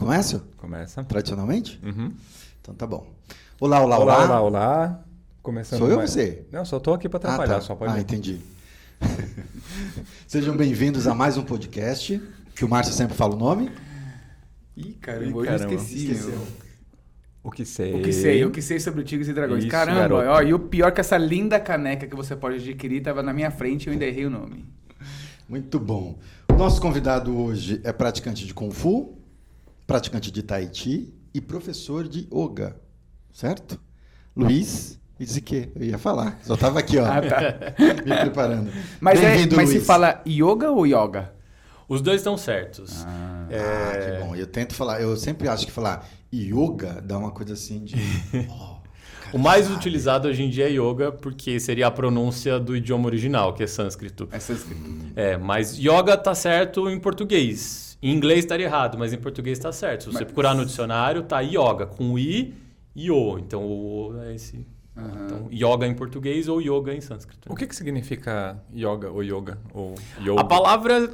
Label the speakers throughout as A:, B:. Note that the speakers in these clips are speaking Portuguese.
A: começo?
B: Começa.
A: Tradicionalmente?
B: Uhum.
A: Então tá bom. Olá, olá,
B: Olá,
A: olá.
B: olá, olá. Começando
A: Sou eu ou você?
B: Não, só tô aqui para
A: Ah,
B: atrapalhar,
A: tá.
B: só pode.
A: Ah, entendi. Sejam bem-vindos a mais um podcast, que o Márcio sempre fala o nome.
C: Ih, caramba,
B: Ih,
C: hoje
B: caramba.
C: eu esqueci.
A: Esqueceu.
B: O que sei.
C: O que sei, o que sei sobre Tigres e Dragões.
B: Isso,
C: Caramba,
B: garoto.
C: ó, e o pior que essa linda caneca que você pode adquirir tava na minha frente e eu ainda errei o nome.
A: Muito bom. O nosso convidado hoje é praticante de Kung Fu, praticante de Tai Chi e professor de Yoga, certo? Luiz Izique, eu ia falar, só estava aqui, ó,
C: Ah, tá.
A: me preparando.
C: Mas, é, mas se
A: Luiz.
C: fala yoga ou yoga?
D: Os dois estão certos.
C: Ah,
A: Ah,
D: É,
A: que bom. Eu tento falar, eu sempre acho que falar yoga dá uma coisa assim de. cara
D: O mais
A: sabe.
D: utilizado hoje em dia é yoga, porque seria a pronúncia do idioma original, que é sânscrito.
C: é sânscrito.
D: É, mas yoga tá certo em português. Em inglês estaria errado, mas em português tá certo. Se você
C: Mas-
D: procurar no dicionário, tá yoga, com i e o. Então o é esse.
C: Aham.
D: Então, yoga em português ou yoga em sânscrito.
B: O que, que significa yoga ou yoga? Ou yoga?
D: A palavra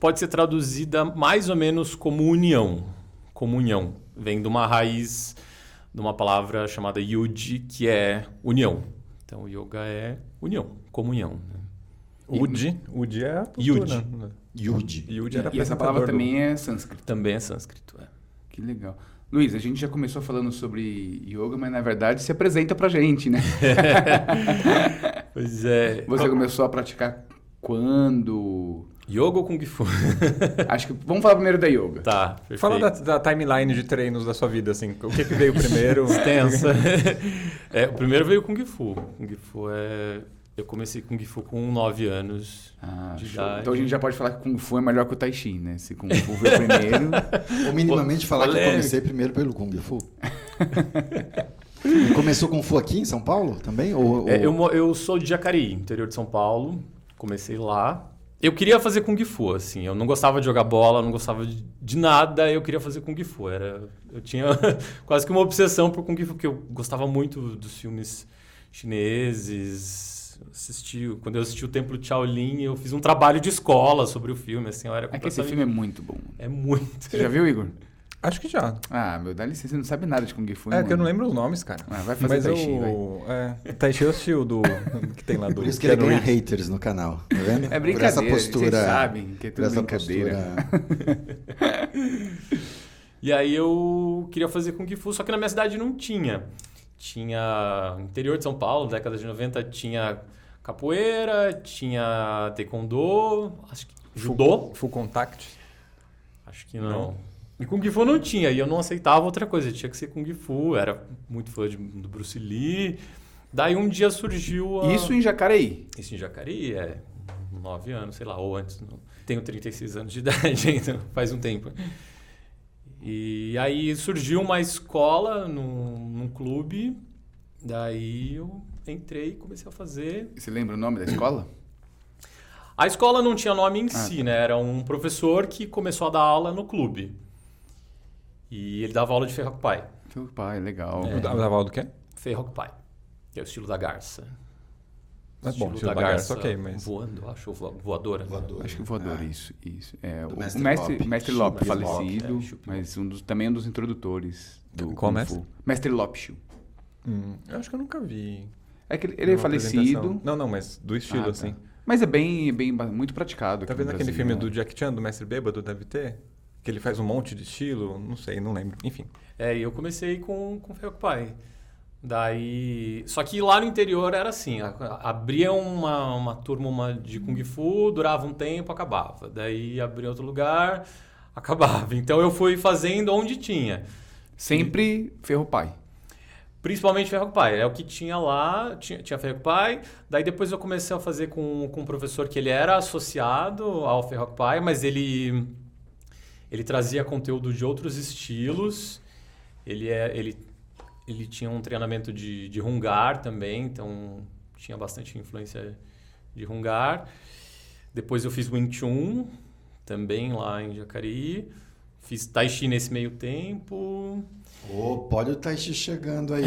D: pode ser traduzida mais ou menos como união, comunhão. Vem de uma raiz de uma palavra chamada yud, que é união. Então, yoga é união, comunhão. né?
B: Udi. Udi é a postura.
D: Yudi.
A: Yudi.
B: Yudi era
C: E essa palavra
B: do-
C: também é sânscrito.
D: Também é sânscrito. É.
C: Que legal. Luiz, a gente já começou falando sobre yoga, mas na verdade se apresenta pra gente, né?
D: Pois é.
C: Você começou a praticar quando?
D: Yoga ou Kung Fu?
C: Acho que vamos falar primeiro da yoga.
D: tá, perfeito.
B: Fala da, da timeline de treinos da sua vida, assim. O que, que veio primeiro?
D: Extensa. é, o primeiro veio Kung Fu. Kung Fu é... Eu comecei Kung Fu com 9 anos.
C: Ah,
D: De
C: show.
D: idade.
C: Então a gente já pode falar que Kung Fu é melhor que o Tai Chi, né? Se Kung Fu veio primeiro.
A: Ou minimamente falar que eu comecei primeiro pelo Kung Fu. E começou Kung Fu aqui em São Paulo também? Ou,
D: É,
A: ou-
D: eu, mo- eu sou de Jacareí, interior de São Paulo. Comecei lá. Eu queria fazer Kung Fu, assim. Eu não gostava de jogar bola, não gostava de, de nada. Eu queria fazer Kung Fu. Era, eu tinha quase que uma obsessão por Kung Fu, porque eu gostava muito dos filmes chineses. Assisti, quando eu assisti o Templo de Shaolin, eu fiz um trabalho de escola sobre o filme. Assim, eu era
C: É que esse filme é muito bom.
D: é muito.
C: Você já viu, Igor?
B: Acho que já.
C: Ah, meu, dá licença, você não sabe nada de Kung Fu,
B: É, que eu não
C: mano.
B: lembro os nomes, cara.
C: Ah, vai fazer
B: Mas
C: Tai Chi,
B: eu, é, Tai Chi eu assisti o do... que tem lá do...
A: Por isso que ele ganha haters no canal, tá vendo?
C: É
A: Por
C: brincadeira,
A: essa postura,
C: vocês sabem que é
A: por
C: tudo
A: essa
C: brincadeira.
A: postura-
D: E aí eu queria fazer Kung Fu, só que na minha cidade não tinha. Tinha no interior de São Paulo, década de 90, tinha capoeira, tinha taekwondo, acho que judô,
B: Full Contact.
D: acho que não.
B: Não.
D: E Kung Fu não tinha, e eu não aceitava outra coisa, tinha que ser Kung Fu, era muito fã de, do Bruce Lee. Daí um dia surgiu a...
C: Isso em Jacareí.
D: Isso em Jacareí, é nove anos, sei lá, ou antes. não- Tenho 36 anos de idade, então faz um tempo. E aí surgiu uma escola num, num clube, daí eu entrei e comecei a fazer.
C: Você lembra o nome da escola?
D: A escola não tinha nome em
C: Ah,
D: si,
C: tá.
D: né? Era um professor que começou a dar aula no clube. E ele dava aula de ferro pai.
C: Seu pai, legal.
D: É.
B: O da- o da Val do quê?
D: Ferro pai. Que é o estilo da garça.
B: Mas, bom, estilo da garça, ok, mas-
D: Voando, acho, vo- voadora. né?
A: Voador.
C: Acho que voador,
A: Ah.
C: isso, isso. É, o
A: Mestre
C: mestre,
A: Lop.
C: mestre Lop,
A: Mestre Lop,
C: falecido,
D: é, Chup
C: mas um dos, também um dos introdutores do
B: Qual
C: Kung
B: mestre?
C: Fu. Mestre Lop Shu.
B: Hum, eu acho que eu nunca vi.
C: É que ele, ele é falecido.
B: Não, não, mas do estilo,
C: Ah, tá.
B: assim.
C: mas é bem, bem muito praticado.
B: Tá vendo aquele
C: Brasil,
B: filme
C: né?
B: do Jack Chan, do Mestre Bêbado, deve ter? Que ele faz um monte de estilo, não sei, não lembro. Enfim.
D: É, e eu comecei com, com Ferro Pai. Daí. Só que lá no interior era assim: abria uma, uma turma uma de Kung Fu, durava um tempo, acabava. Daí abria outro lugar, acabava. Então eu fui fazendo onde tinha.
C: Sempre Ferro Pai.
D: Principalmente Ferro Pai. É o que tinha lá, tinha, tinha Ferro Pai. Daí depois eu comecei a fazer com, com um professor que ele era associado ao Ferro Pai, mas ele, ele trazia conteúdo de outros estilos. Ele, é, ele, ele tinha um treinamento de, de Hungar também, então tinha bastante influência de Hungar. Depois eu fiz Wing Chun, também lá em Jacareí. Fiz Tai Chi nesse meio tempo.
A: Ô, pode o Tai Chi chegando aí.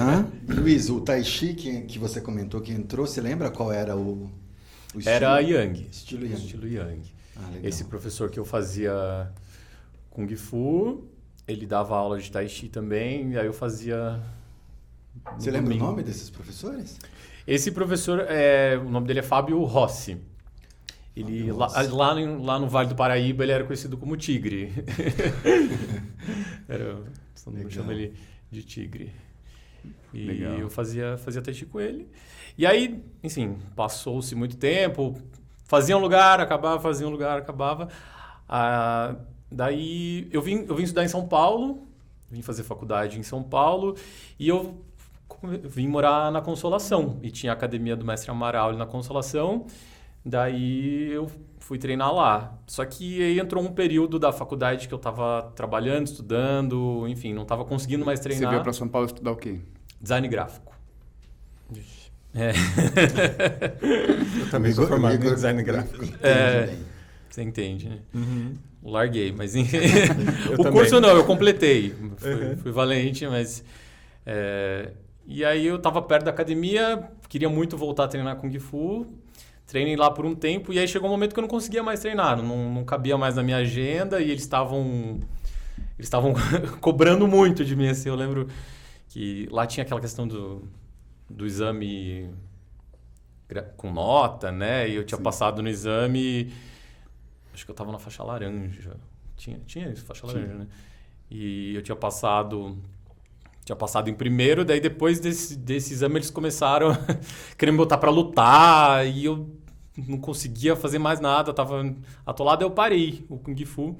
A: Luiz, o Tai Chi que, que você comentou que entrou, você lembra qual era o, o estilo?
D: Era Yang.
A: Estilo Yang.
D: Estilo Yang.
A: Ah.
D: Esse professor que eu fazia Kung Fu. Ele dava aula de Tai Chi também, e aí eu fazia.
A: Você lembra o
D: domingo.
A: nome desses professores?
D: Esse professor, é, o nome dele é Fábio Rossi. Ele, lá, lá, no, lá no Vale do Paraíba, ele era conhecido como Tigre. era, todo mundo chama ele de Tigre. E
C: Legal.
D: eu fazia, fazia tai chi com ele. E aí, enfim, passou-se muito tempo. Fazia um lugar, acabava, fazia um lugar, acabava. Ah, daí eu vim, eu vim estudar em São Paulo, vim fazer faculdade em São Paulo e eu vim morar na Consolação. E tinha a academia do Mestre Amaral ali na Consolação. Daí eu fui treinar lá. Só que aí entrou um período da faculdade que eu tava trabalhando, estudando, enfim, não tava conseguindo mais
C: Você
D: treinar.
C: veio para São Paulo estudar o quê?
D: Design gráfico. É.
B: Eu também sou formado em design gráfico.
D: É. Você entende, né?
B: Uhum.
D: Larguei, mas enfim. O
B: também.
D: curso não, eu completei. Fui,
B: Uhum.
D: fui valente, mas. é, E aí eu tava perto da academia, queria muito voltar a treinar Kung Fu. Treinei lá por um tempo e aí chegou um momento que eu não conseguia mais treinar, não, não cabia mais na minha agenda e eles estavam. Eles estavam cobrando muito de mim, assim. Eu lembro que lá tinha aquela questão do, do exame com nota, né? E eu tinha passado no exame. Acho que eu tava na faixa laranja. Tinha, tinha isso, faixa
A: Tinha.
D: laranja, né? E eu tinha passado. Tinha passado em primeiro, daí depois desse, desse exame eles começaram a querer me botar pra lutar e eu não conseguia fazer mais nada, tava atolado, eu parei o Kung Fu.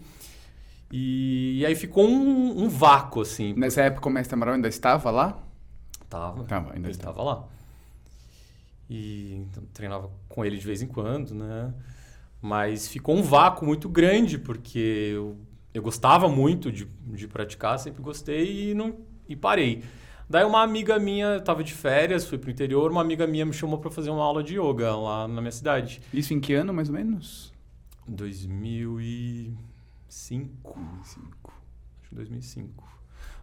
D: E, e aí ficou um, um vácuo, assim.
C: Nessa época o mestre Amaral ainda estava lá?
D: Tava.
C: Tava, ainda estava
D: lá. E então, treinava com ele de vez em quando, né? Mas ficou um vácuo muito grande, porque eu, eu gostava muito de, de praticar, sempre gostei e, não, e parei. Daí uma amiga minha, estava de férias, fui pro interior, uma amiga minha me chamou para fazer uma aula de yoga lá na minha cidade.
C: Isso em que ano, mais ou menos?
D: 2005. Acho que 2005.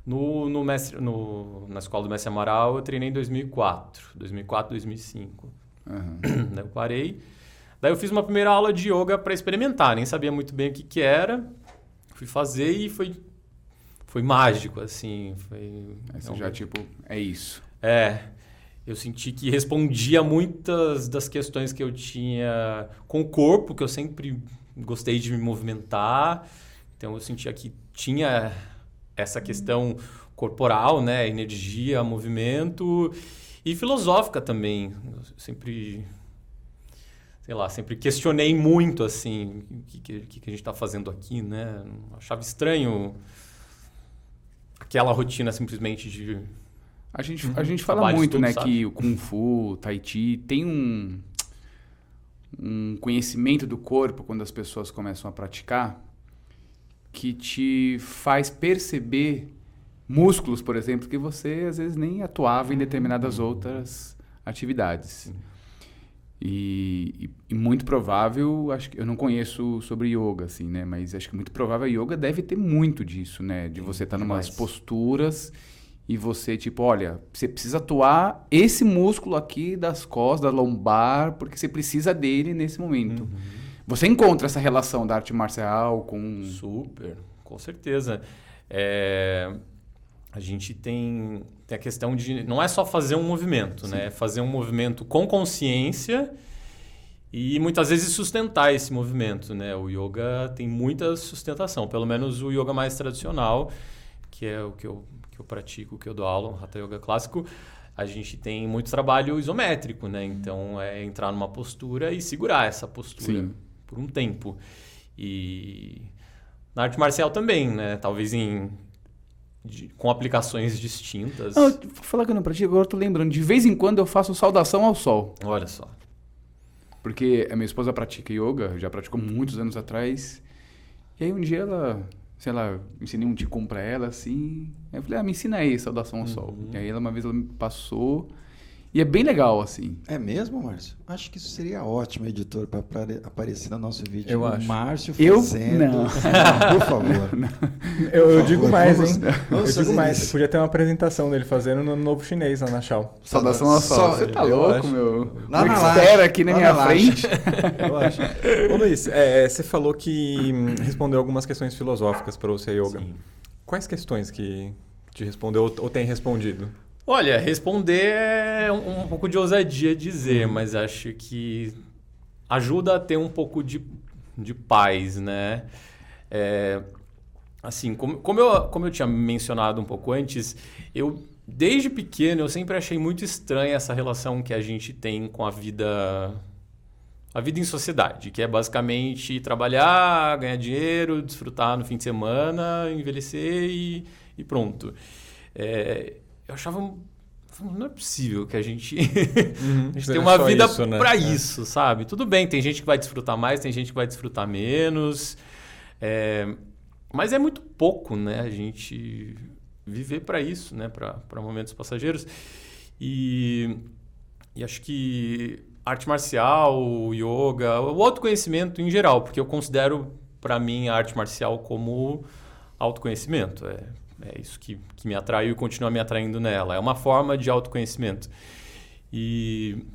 D: No, no mestre, no, na escola do Mestre Amaral, eu treinei em 2004. 2004, 2005.
C: Aham.
D: Daí eu parei. Daí eu fiz uma primeira aula de yoga para experimentar, nem sabia muito bem o que, que era. Fui fazer e foi, foi mágico, assim. Foi,
C: você já, tipo, é isso.
D: é, eu senti que respondia muitas das questões que eu tinha com o corpo, que eu sempre gostei de me movimentar. Então eu sentia que tinha essa questão corporal, né, energia, movimento e filosófica também. Eu sempre sei lá, sempre questionei muito assim, o que, que, que a gente está fazendo aqui, né? Achava estranho aquela rotina simplesmente de
C: A gente,
D: Uhum.
C: a gente fala muito,
D: estudo,
C: né,
D: sabe?
C: que o Kung Fu, Tai Chi, tem um, um conhecimento do corpo quando as pessoas começam a praticar que te faz perceber músculos, por exemplo, que você às vezes nem atuava em determinadas outras atividades. E, e- e muito provável, acho que eu não conheço sobre yoga, assim, né? Mas acho que muito provável a yoga deve ter muito disso, né? De você estar numas
D: demais.
C: posturas e você, tipo, olha, você precisa atuar esse músculo aqui das costas, da lombar, porque você precisa dele nesse momento. Você encontra essa relação da arte marcial com.
D: Super, com certeza. É, a gente tem, tem a questão de. Não é só fazer um movimento, né? É fazer um movimento com consciência e muitas vezes sustentar esse movimento, né? O yoga tem muita sustentação, pelo menos o yoga mais tradicional, que é o que eu, que eu pratico, que eu dou aula, o Hatha Yoga clássico. A gente tem muito trabalho isométrico, né? Então é entrar numa postura e segurar essa postura
C: Sim.
D: por um tempo. E na arte marcial também, né? Talvez em de- com aplicações distintas.
C: Não, vou falar que eu não pratico, agora eu tô lembrando. De vez em quando eu faço saudação ao sol.
D: Olha só.
C: Porque a minha esposa pratica yoga, já praticou muitos anos atrás. E aí um dia ela, sei lá, eu ensinei um ticum pra ela, assim. Aí eu falei, ah, me ensina aí, saudação ao sol.
D: Uhum.
C: E aí ela, uma vez ela me passou. E é bem legal, assim.
A: É mesmo, Márcio? Acho que isso seria ótimo, editor, para aparecer no nosso vídeo.
B: Eu acho.
A: Márcio
C: Eu?
A: fazendo.
C: Não.
A: Por favor.
B: Eu, eu
A: Por
B: digo
A: favor,
B: mais,
A: vamos-
B: hein?
A: vamos
B: eu digo mais.
A: isso.
B: Podia ter uma apresentação dele fazendo no novo chinês lá na Shao.
C: Saudação sol.
A: Só-
C: Você tá
B: eu
C: louco,
B: acho.
C: meu?
A: Lá
C: Um
A: na
C: expert
A: laje,
C: aqui na
A: lá
C: minha
A: na
C: frente.
B: Eu acho. Ô Luiz, é, você falou que hum, respondeu algumas questões filosóficas para o seu yoga.
D: Sim.
B: Quais questões que te respondeu ou tem respondido?
D: Olha, responder é um, um pouco de ousadia dizer, uhum. mas acho que ajuda a ter um pouco de, de paz, né? É, assim, como, como, eu, como eu tinha mencionado um pouco antes, eu desde pequeno eu sempre achei muito estranha essa relação que a gente tem com a vida a vida em sociedade, que é basicamente trabalhar, ganhar dinheiro, desfrutar no fim de semana, envelhecer e, e pronto. É, eu achava não é possível que a gente, uhum, a gente tenha uma vida né? para é. isso, sabe? Tudo bem, tem gente que vai desfrutar mais, tem gente que vai desfrutar menos, é, mas é muito pouco, né? A gente viver para isso, né? Para momentos passageiros. E, e acho que arte marcial, yoga, o autoconhecimento em geral, porque eu considero para mim a arte marcial como autoconhecimento. É, é isso que, que me atraiu e continua me atraindo nela. É uma forma de autoconhecimento. E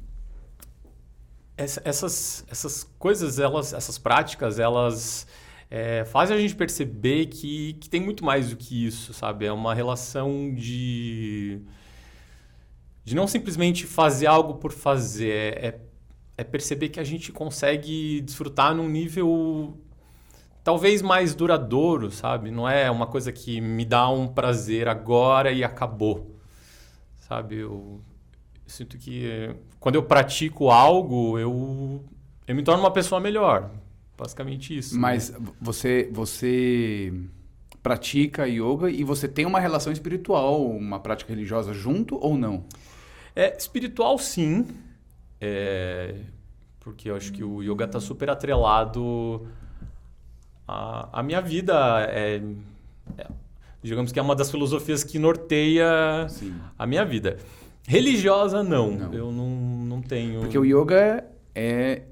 D: essa, essas, essas coisas, elas, essas práticas, elas é, fazem a gente perceber que, que tem muito mais do que isso, sabe? É uma relação de de não simplesmente fazer algo por fazer, é, é, é perceber que a gente consegue desfrutar num nível talvez mais duradouro, sabe? Não é uma coisa que me dá um prazer agora e acabou, sabe? Eu, eu sinto que quando eu pratico algo, eu, eu me torno uma pessoa melhor. Basicamente isso.
C: Mas né? você, você pratica yoga e você tem uma relação espiritual, uma prática religiosa junto ou não?
D: É, espiritual sim. É, porque eu acho que o yoga está super atrelado a, a minha vida é, é, digamos que é uma das filosofias que norteia Sim. a minha vida. Religiosa, não. não. Eu não, não tenho.
C: Porque o yoga é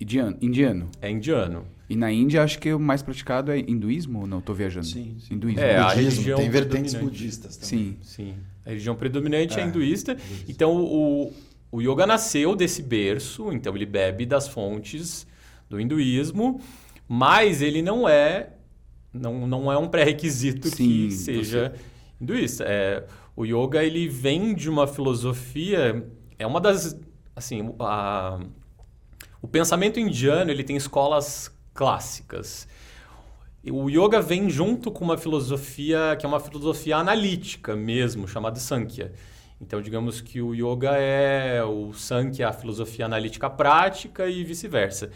C: indiano. indiano.
D: É indiano.
C: E na Índia, acho que o mais praticado é hinduísmo ou não? Estou viajando.
A: Sim. sim.
C: Hinduísmo.
A: É, a religião tem vertentes budistas
C: também.
D: Sim. Sim. A religião predominante é, é hinduísta. Então, o, o yoga nasceu desse berço, então ele bebe das fontes do hinduísmo. Mas ele não é não, não é um pré-requisito que seja hinduísta. É, o yoga ele vem de uma filosofia, é uma das assim, a, o pensamento indiano ele tem escolas clássicas. O yoga vem junto com uma filosofia que é uma filosofia analítica mesmo, chamada Sankhya. Então, digamos que o yoga é o Sankhya, a filosofia analítica prática e vice-versa.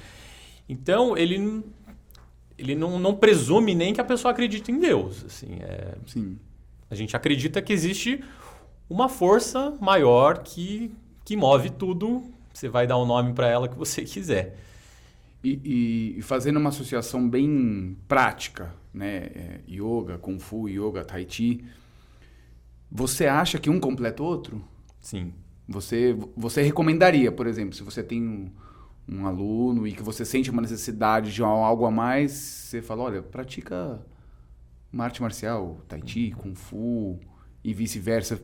D: Então, ele ele não, não presume nem que a pessoa acredite em Deus. Assim, é,
C: Sim.
D: A gente acredita que existe uma força maior que, que move tudo. Você vai dar o um nome para ela que você quiser.
C: E, e, fazendo uma associação bem prática, né? É, yoga, Kung Fu, Yoga, Tai Chi. Você acha que um completa o outro?
D: Sim.
C: Você, você recomendaria, por exemplo, se você tem um, um aluno e que você sente uma necessidade de algo a mais, você fala, olha, pratica uma arte marcial, tai chi, kung fu e vice-versa.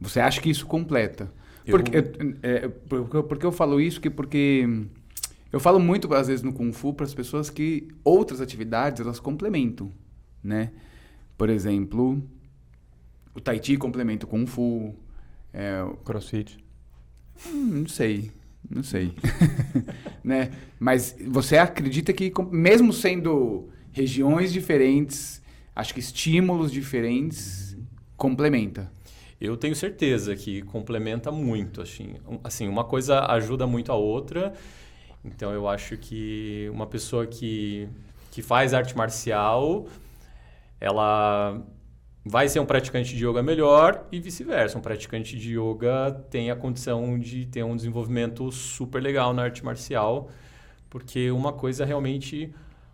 C: Você acha que isso completa? Eu... Porque, é, porque, porque eu falo isso? Que porque eu falo muito às vezes no kung fu para as pessoas que outras atividades elas complementam, né? Por exemplo, o tai chi complementa o kung fu,
B: é, crossfit.
C: Hum, não sei. Não sei. né? Mas você acredita que, mesmo sendo regiões diferentes, acho que estímulos diferentes, complementa?
D: Eu tenho certeza que complementa muito. Assim, assim, uma coisa ajuda muito a outra. Então, eu acho que uma pessoa que, que faz arte marcial, ela vai ser um praticante de yoga melhor e vice-versa. Um praticante de yoga tem a condição de ter um desenvolvimento super legal na arte marcial, porque uma coisa realmente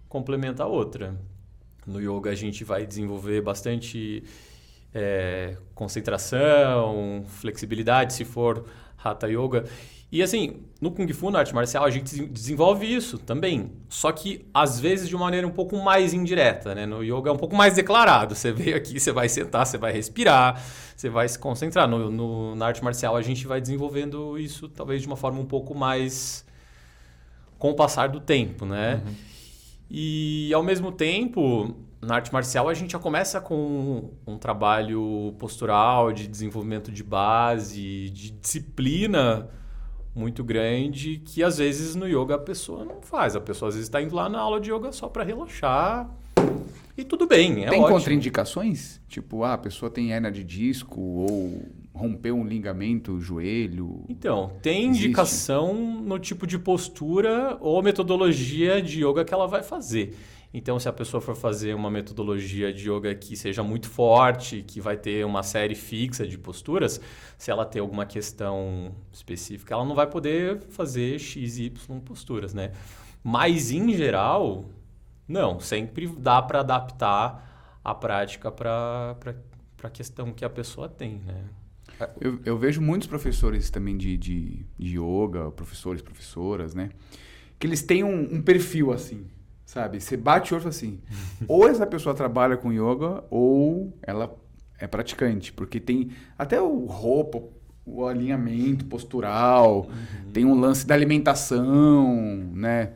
D: complementa a outra. No yoga a gente vai desenvolver bastante é, concentração, flexibilidade, se for Hatha Yoga. E assim, no Kung Fu, na arte marcial, a gente desenvolve isso também. Só que, às vezes, de uma maneira um pouco mais indireta, né? No yoga é um pouco mais declarado. Você veio aqui, você vai sentar, você vai respirar, você vai se concentrar. No, no, na arte marcial, a gente vai desenvolvendo isso, talvez, de uma forma um pouco mais... com o passar do tempo, né? Uhum. E, ao mesmo tempo, na arte marcial a gente já começa com um trabalho postural, de desenvolvimento de base, de disciplina muito grande, que às vezes no yoga a pessoa não faz. A pessoa às vezes está indo lá na aula de yoga só para relaxar. E tudo bem, é
C: Tem
D: ótimo.
C: contraindicações? Tipo, ah, a pessoa tem hernia de disco ou rompeu um ligamento, joelho.
D: Então, tem
C: Existe.
D: indicação no tipo de postura ou metodologia de yoga que ela vai fazer. Então, se a pessoa for fazer uma metodologia de yoga que seja muito forte, que vai ter uma série fixa de posturas, se ela ter alguma questão específica, ela não vai poder fazer X, Y posturas, né? Mas, em geral, não. Sempre dá para adaptar a prática para a questão que a pessoa tem, né?
C: Eu, eu vejo muitos professores também de, de, de yoga, professores, professoras, né? Que eles têm um, um perfil assim, sabe? Você bate o olho e fala assim, ou essa pessoa trabalha com yoga ou ela é praticante, porque tem até o roupa, o alinhamento postural, tem um lance da alimentação, né?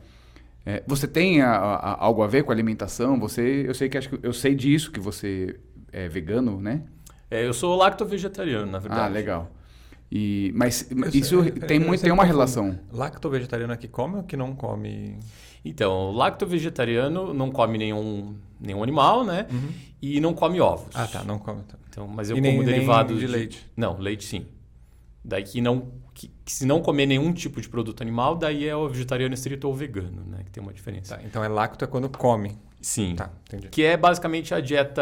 C: É, você tem a- a- algo a ver com a alimentação? Você, eu sei que acho que eu sei disso que você é vegano, né?
D: É, eu sou lacto-vegetariano, na verdade.
C: Ah, legal. E, mas
B: Eu
C: isso
B: sei-
C: tem, muito, tem uma
B: confundo.
C: relação.
B: Lacto-vegetariano é que come ou que não come?
D: Então, o lacto-vegetariano não come nenhum, nenhum animal, né? E não come ovos.
B: Ah, tá, não come. Tá.
D: Então, mas eu
B: E
D: como
B: nem- nem
D: derivados
B: de leite?
D: Não, leite sim. Daí que não que, que se não comer nenhum tipo de produto animal, daí é o vegetariano estrito ou vegano, né? Que tem uma diferença.
B: Tá, então é lacto é quando come.
D: Sim.
B: Tá, entendi.
D: Que é basicamente a dieta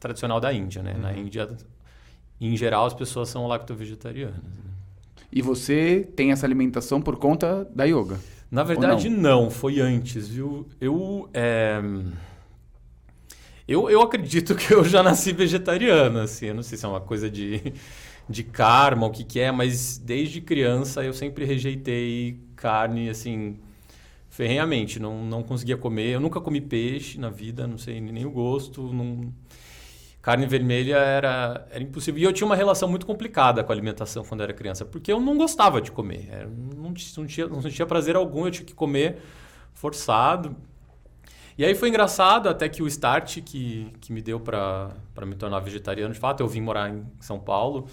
D: tradicional da Índia, né?
B: Uhum.
D: Na Índia, em geral, as pessoas são lacto-vegetarianas. né?
C: E você tem essa alimentação por conta da yoga.
D: Na verdade, não? Foi antes, viu? Eu, é, eu, eu acredito que eu já nasci vegetariano, assim. Eu não sei se é uma coisa de, de karma, o que que é, mas desde criança eu sempre rejeitei carne, assim, ferrenhamente. Não, não conseguia comer. Eu nunca comi peixe na vida, não sei nem o gosto. Não... Carne vermelha era, era impossível. E eu tinha uma relação muito complicada com a alimentação quando era criança, porque eu não gostava de comer. Era- não, não tinha, não prazer algum, eu tinha que comer forçado. E aí foi engraçado até que o start que, que me deu para me tornar vegetariano, de fato, eu vim morar em São Paulo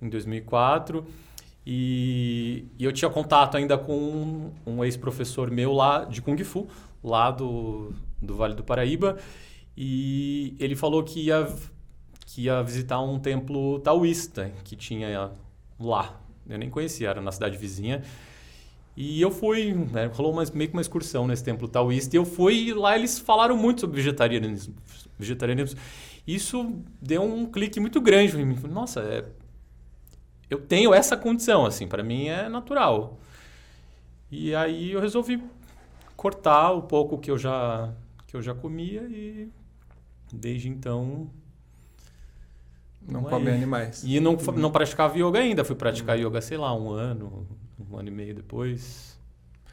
D: em 2004 e, e eu tinha contato ainda com um, um ex-professor meu lá de Kung Fu, lá do, do Vale do Paraíba, e ele falou que ia, que ia visitar um templo taoísta que tinha lá. Eu nem conhecia, era na cidade vizinha. E eu fui, né, rolou uma, meio que uma excursão nesse templo taoísta, e eu fui e lá eles falaram muito sobre vegetarianismo. vegetarianismo. Isso deu um clique muito grande em mim. Nossa, é, eu tenho essa condição, assim, para mim é natural. E aí eu resolvi cortar o pouco que eu já, que eu já comia e desde então...
B: Não
D: Não é
B: come
D: isso.
B: animais.
D: E não, não praticava yoga ainda, fui praticar yoga, sei lá, um ano, um ano e meio depois.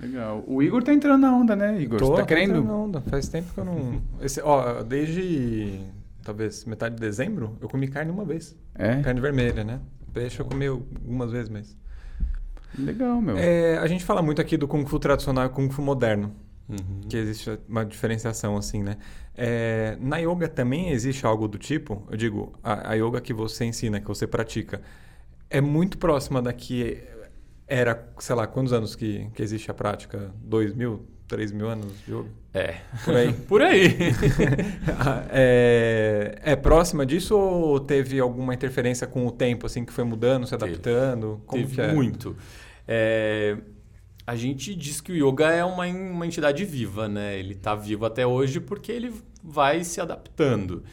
C: Legal. O Igor tá entrando na onda, né, Igor?
B: Tô,
C: você tá
B: tô
C: querendo?
B: entrando na onda. Faz tempo que eu não. Esse, ó, desde talvez metade de dezembro, eu comi carne uma vez.
C: É?
B: Carne vermelha, né? Peixe eu comi algumas vezes, mas.
C: Legal, meu.
B: É, a gente fala muito aqui do Kung Fu tradicional e Kung Fu moderno.
D: Uhum.
B: Que existe uma diferenciação, assim, né? É, na yoga também existe algo do tipo, eu digo, a, a yoga que você ensina, que você pratica, é muito próxima da que era, sei lá, quantos anos que, que existe a prática? Dois mil, três mil anos de yoga?
D: É.
B: Por aí.
D: Por aí.
B: é, é próxima disso ou teve alguma interferência com o tempo, assim, que foi mudando, se
D: Teve.
B: adaptando? Como
D: Teve
B: que é?
D: muito. É, a gente diz que o yoga é uma, uma entidade viva, né? Ele está vivo até hoje porque ele vai se adaptando.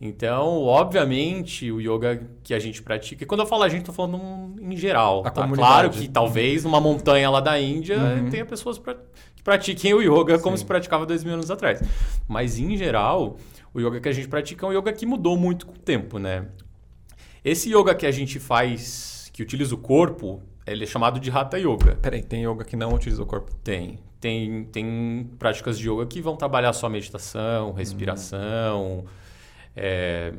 D: Então, obviamente, o yoga que a gente pratica, e quando eu falo a gente, estou falando um- em geral.
B: A
D: tá? Claro que talvez numa montanha lá da Índia
B: Uhum.
D: tenha pessoas pra, que pratiquem o yoga como
B: Sim.
D: se praticava dois mil anos atrás. Mas, em geral, o yoga que a gente pratica é um yoga que mudou muito com o tempo, né? Esse yoga que a gente faz, que utiliza o corpo, ele é chamado de Hatha Yoga.
B: Peraí, tem yoga que não utiliza o corpo.
D: Tem. Tem, tem práticas de yoga que vão trabalhar só meditação, respiração, é,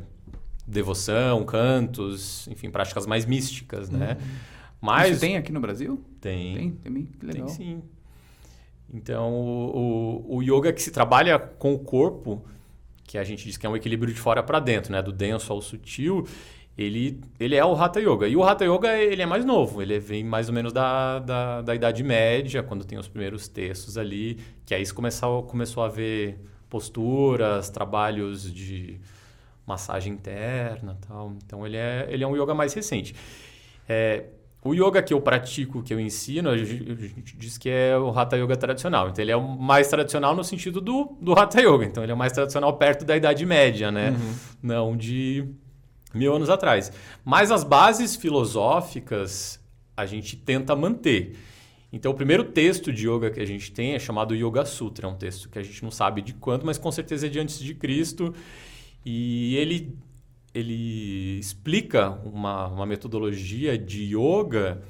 D: devoção, cantos, enfim, práticas mais místicas, né? Mas
C: Isso tem aqui no Brasil?
D: tem,
C: Tem, tem. Que legal.
D: tem sim. Então, o, o, o yoga que se trabalha com o corpo, que a gente diz que é um equilíbrio de fora para dentro, né? Do denso ao sutil, ele, ele é o Hatha Yoga. E o Hatha Yoga, ele é mais novo, ele vem mais ou menos da, da, da Idade Média, quando tem os primeiros textos ali, que aí começou, começou a ver posturas, trabalhos de massagem interna tal. Então, ele é, ele é um yoga mais recente. É, o yoga que eu pratico, que eu ensino, a gente diz que é o Hatha Yoga tradicional. Então, ele é o mais tradicional no sentido do, do Hatha Yoga. Então, ele é o mais tradicional perto da Idade Média, né? Uhum. Não de mil anos atrás. Mas as bases filosóficas a gente tenta manter. Então, o primeiro texto de yoga que a gente tem é chamado Yoga Sutra. É um texto que a gente não sabe de quando, mas com certeza é de antes de Cristo. E ele ele explica uma, uma metodologia de yoga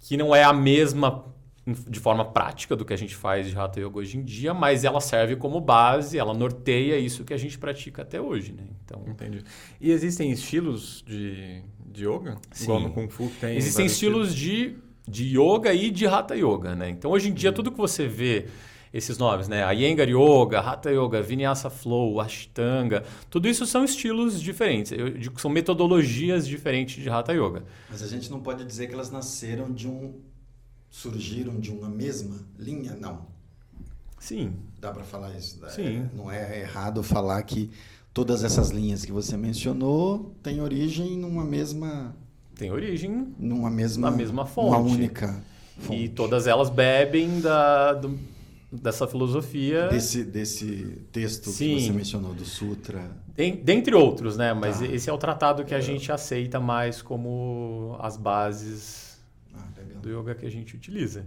D: que não é a mesma de forma prática do que a gente faz de Hatha Yoga hoje em dia, mas ela serve como base, ela norteia isso que a gente pratica até hoje, né?
B: Então, entendi. E existem estilos de, de yoga?
D: Sim. Igual no Kung Fu tem Existem estilos, estilos de, de yoga e de Hatha Yoga, né? Então, hoje em dia, tudo que você vê esses nomes, né? Iyengar Yoga, Hatha Yoga, Vinyasa Flow, Ashtanga, tudo isso são estilos diferentes, eu digo que são metodologias diferentes de Hatha Yoga.
A: Mas a gente não pode dizer que elas nasceram de um surgiram de uma mesma linha, não.
D: Sim.
A: Dá para falar isso?
D: Sim.
A: É, não é errado falar que todas essas linhas que você mencionou têm origem numa mesma
D: tem origem
A: numa mesma
D: na mesma fonte,
A: uma única fonte.
D: e todas elas bebem da do, dessa filosofia.
A: Desse, desse texto Sim. que você mencionou, do Sutra.
D: Dentre outros, né? Mas tá. esse é o tratado que a gente aceita mais como as bases do yoga que a gente utiliza.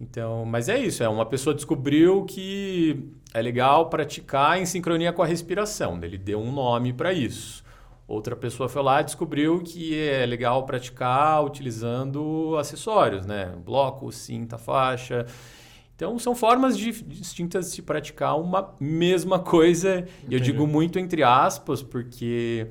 D: Então, mas é isso, é uma pessoa descobriu que é legal praticar em sincronia com a respiração, ele deu um nome para isso. Outra pessoa foi lá e descobriu que é legal praticar utilizando acessórios, né? Bloco, cinta, faixa. Então, são formas de, distintas de se praticar uma mesma coisa. Entendi. Eu digo muito entre aspas, porque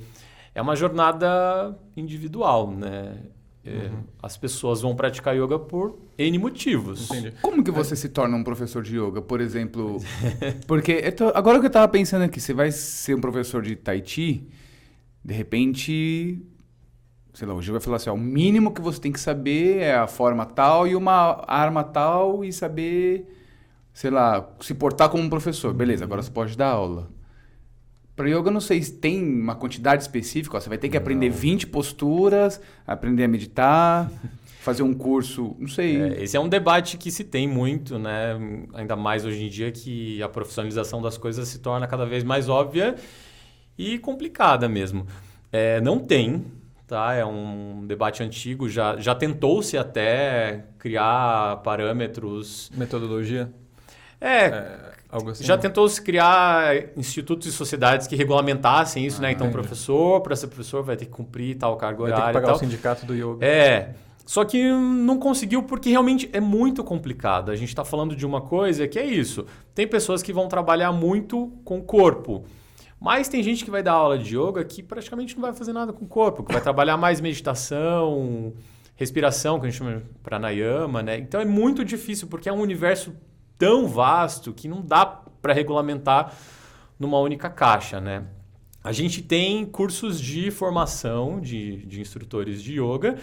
D: é uma jornada individual, né? É, uhum. As pessoas vão praticar yoga por N motivos.
C: Entendi. Como que você é. se torna um professor de yoga, por exemplo? Porque tô, agora que eu estava pensando aqui, você vai ser um professor de Tai Chi, de repente sei lá, o Gil vai falar assim, ó, o mínimo que você tem que saber é a forma tal e uma arma tal e saber, sei lá, se portar como um professor. Beleza, agora você pode dar aula. Para yoga, não sei se tem uma quantidade específica, ó, você vai ter que aprender não. 20 posturas, aprender a meditar, fazer um curso, não sei.
D: É, esse é um debate que se tem muito, né? Ainda mais hoje em dia que a profissionalização das coisas se torna cada vez mais óbvia e complicada mesmo. É, não tem tá? É um debate antigo, já, já tentou-se até criar parâmetros...
B: Metodologia?
D: É, é assim. Já tentou-se criar institutos e sociedades que regulamentassem isso, né? ah, né? Então, professor, para ser professor, vai ter que cumprir tal carga horária
B: Vai ter que pagar o sindicato do yoga.
D: É, só que não conseguiu porque realmente é muito complicado. A gente está falando de uma coisa que é isso. Tem pessoas que vão trabalhar muito com o corpo. Mas tem gente que vai dar aula de yoga que praticamente não vai fazer nada com o corpo, que vai trabalhar mais meditação, respiração, que a gente chama de pranayama, né? Então é muito difícil, porque é um universo tão vasto que não dá para regulamentar numa única caixa, né? A gente tem cursos de formação de, de instrutores de yoga,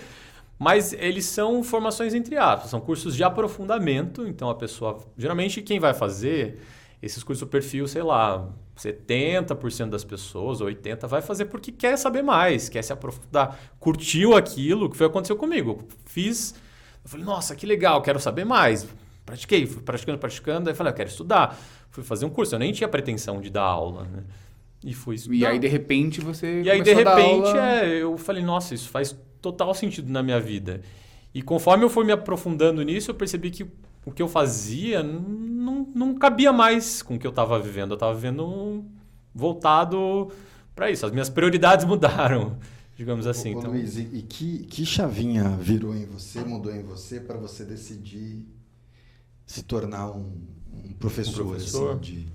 D: mas eles são formações entre aspas, são cursos de aprofundamento. Então a pessoa, geralmente quem vai fazer esses cursos do perfil, sei lá, 70% das pessoas, 80% vai fazer porque quer saber mais, quer se aprofundar. Curtiu aquilo, que foi aconteceu comigo. Fiz, eu falei, nossa, que legal, quero saber mais. Pratiquei, fui praticando, praticando, aí falei, eu quero estudar. Fui fazer um curso, eu nem tinha pretensão de dar aula, né? E fui estudar.
C: E aí, de repente, você.
D: E aí, de repente, é, eu falei, nossa, isso faz total sentido na minha vida. E conforme eu fui me aprofundando nisso, eu percebi que o que eu fazia não, não cabia mais com o que eu estava vivendo. Eu estava vivendo voltado para isso. As minhas prioridades mudaram, digamos assim.
A: Ô,
D: então...
A: Luiz, e, e que, que chavinha virou em você, mudou em você para você decidir se tornar um, um professor, um professor? Assim, de,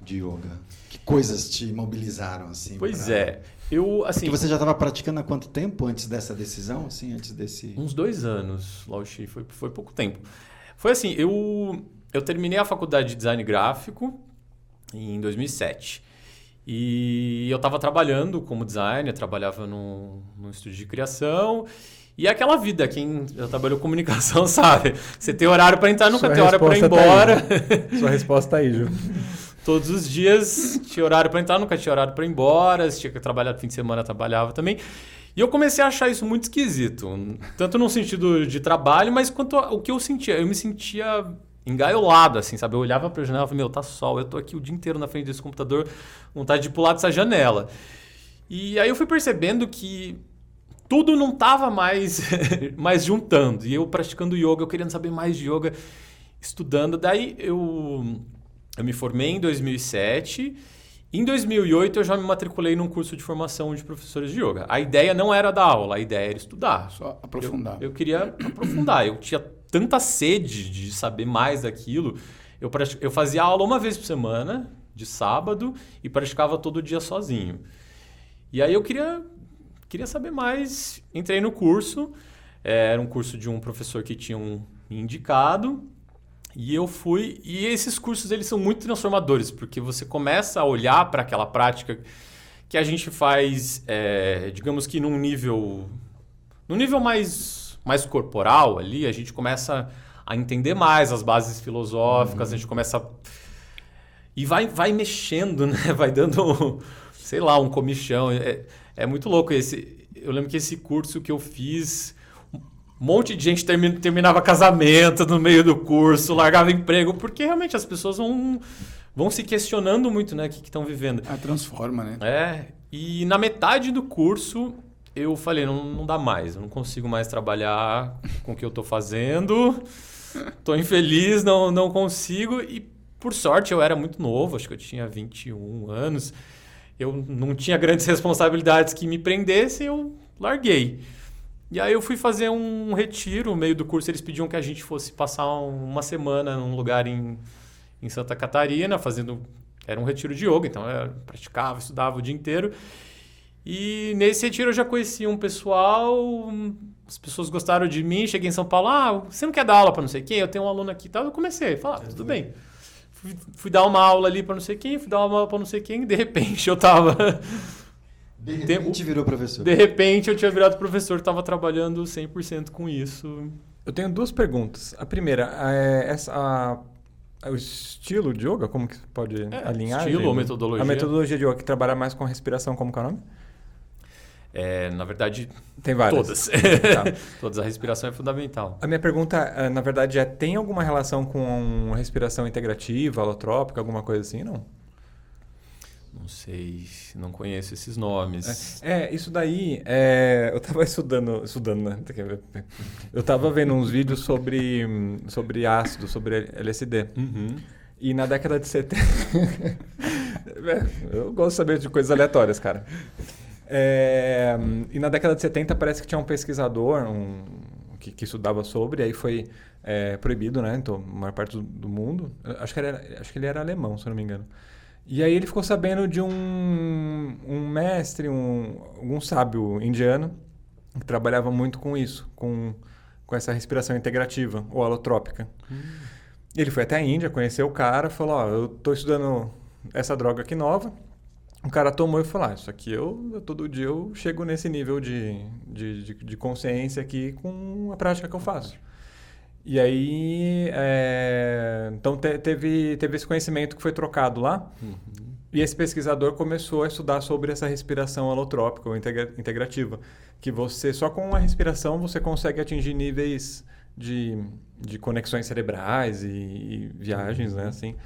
A: de yoga? Que coisas te mobilizaram assim?
D: Pois pra... é. Eu, assim,
A: Porque você já estava praticando há quanto tempo antes dessa decisão, assim, antes desse...
D: Uns dois anos, Laoshi, foi, foi pouco tempo. Foi assim, eu, eu terminei a faculdade de design gráfico em 2007. E eu estava trabalhando como designer, trabalhava no, no estúdio de criação. E é aquela vida, quem já trabalhou comunicação sabe. Você tem horário para entrar, nunca
B: Sua
D: tem hora para ir
B: tá
D: embora.
B: Sua resposta tá aí, Ju.
D: Todos os dias tinha horário para entrar, nunca tinha horário para ir embora. Se tinha que trabalhar no fim de semana, trabalhava também. E eu comecei a achar isso muito esquisito. Tanto no sentido de trabalho, mas quanto ao que eu sentia. Eu me sentia engaiolado, assim, sabe? Eu olhava para a janela e falei, meu, tá sol, eu tô aqui o dia inteiro na frente desse computador, vontade de pular dessa janela. E aí eu fui percebendo que tudo não tava mais, mais juntando. E eu praticando yoga, eu querendo saber mais de yoga, estudando. Daí eu, eu me formei em 2007. Em 2008 eu já me matriculei num curso de formação de professores de yoga. A ideia não era dar aula, a ideia era estudar.
C: Só aprofundar.
D: Eu, eu queria aprofundar. Eu tinha tanta sede de saber mais daquilo. Eu, pratic- eu fazia aula uma vez por semana, de sábado, e praticava todo dia sozinho. E aí eu queria, queria saber mais. Entrei no curso. É, Era um curso de um professor que tinha um indicado. E eu fui. E esses cursos eles são muito transformadores, porque você começa a olhar para aquela prática que a gente faz, é, digamos que num nível. Num nível mais, mais corporal ali, a gente começa a entender mais as bases filosóficas, a gente começa. A, e vai, vai mexendo, né? Vai dando, sei lá, um comichão. É, é muito louco esse. Eu lembro que esse curso que eu fiz, um monte de gente termi- terminava casamento no meio do curso, largava emprego, porque realmente as pessoas vão, vão se questionando muito, né? O que estão vivendo.
C: Ah, transforma, né?
D: É, e na metade do curso eu falei, não, não dá mais, eu não consigo mais trabalhar com o que eu tô fazendo, tô infeliz, não, não consigo, e por sorte eu era muito novo, acho que eu tinha 21 anos, eu não tinha grandes responsabilidades que me prendessem, eu larguei. E aí eu fui fazer um retiro, no meio do curso eles pediam que a gente fosse passar uma semana num lugar em, em Santa Catarina, fazendo era um retiro de yoga, então eu praticava, estudava o dia inteiro. E nesse retiro eu já conheci um pessoal, as pessoas gostaram de mim, cheguei em São Paulo, ah, você não quer dar aula para não sei quem? Eu tenho um aluno aqui e tal. Eu comecei a falar, ah, tudo bem. Fui, fui dar uma aula ali para não sei quem, fui dar uma aula para não sei quem, de repente eu tava.
A: De repente virou professor.
D: De repente eu tinha virado professor, estava trabalhando 100% com isso.
B: Eu tenho duas perguntas. A primeira, é essa, a- o estilo de yoga, como que pode
D: É,
B: alinhar?
D: estilo ou metodologia?
B: A metodologia de yoga que trabalha mais com respiração, como que é o nome?
D: É, na verdade,
B: Tem várias.
D: todas.
B: Tá.
D: todas. A respiração é fundamental.
B: A minha pergunta, eh, na verdade, é: tem alguma relação com respiração integrativa, alotrópica, alguma coisa assim? Não.
D: Não sei, não conheço esses nomes.
B: É, isso daí, é, eu tava estudando, estudando, né? Eu tava vendo uns vídeos sobre, sobre ácido, sobre LSD.
D: Uhum.
B: E na década de 70. É, eu gosto de saber de coisas aleatórias, cara. É, e na década de 70 parece que tinha um pesquisador um, que, que estudava sobre, aí foi é, proibido, né? Então, na maior parte do, do mundo. Acho que, ele era, acho que ele era alemão, se eu não me engano. E aí ele ficou sabendo de um, um mestre, um, um sábio indiano, que trabalhava muito com isso, com, com essa respiração integrativa ou alotrópica. E ele foi até a Índia, conheceu o cara, falou, ó, eu tô estudando essa droga aqui nova. O cara tomou e falou, ah, isso aqui eu, todo dia eu chego nesse nível de, de, de, de consciência aqui com a prática que eu faço. E aí, é, então te- teve, teve esse conhecimento que foi trocado lá. E esse pesquisador começou a estudar sobre essa respiração alotrópica ou integra- integrativa, que você só com a respiração você consegue atingir níveis de, de conexões cerebrais e, e viagens, né, assim,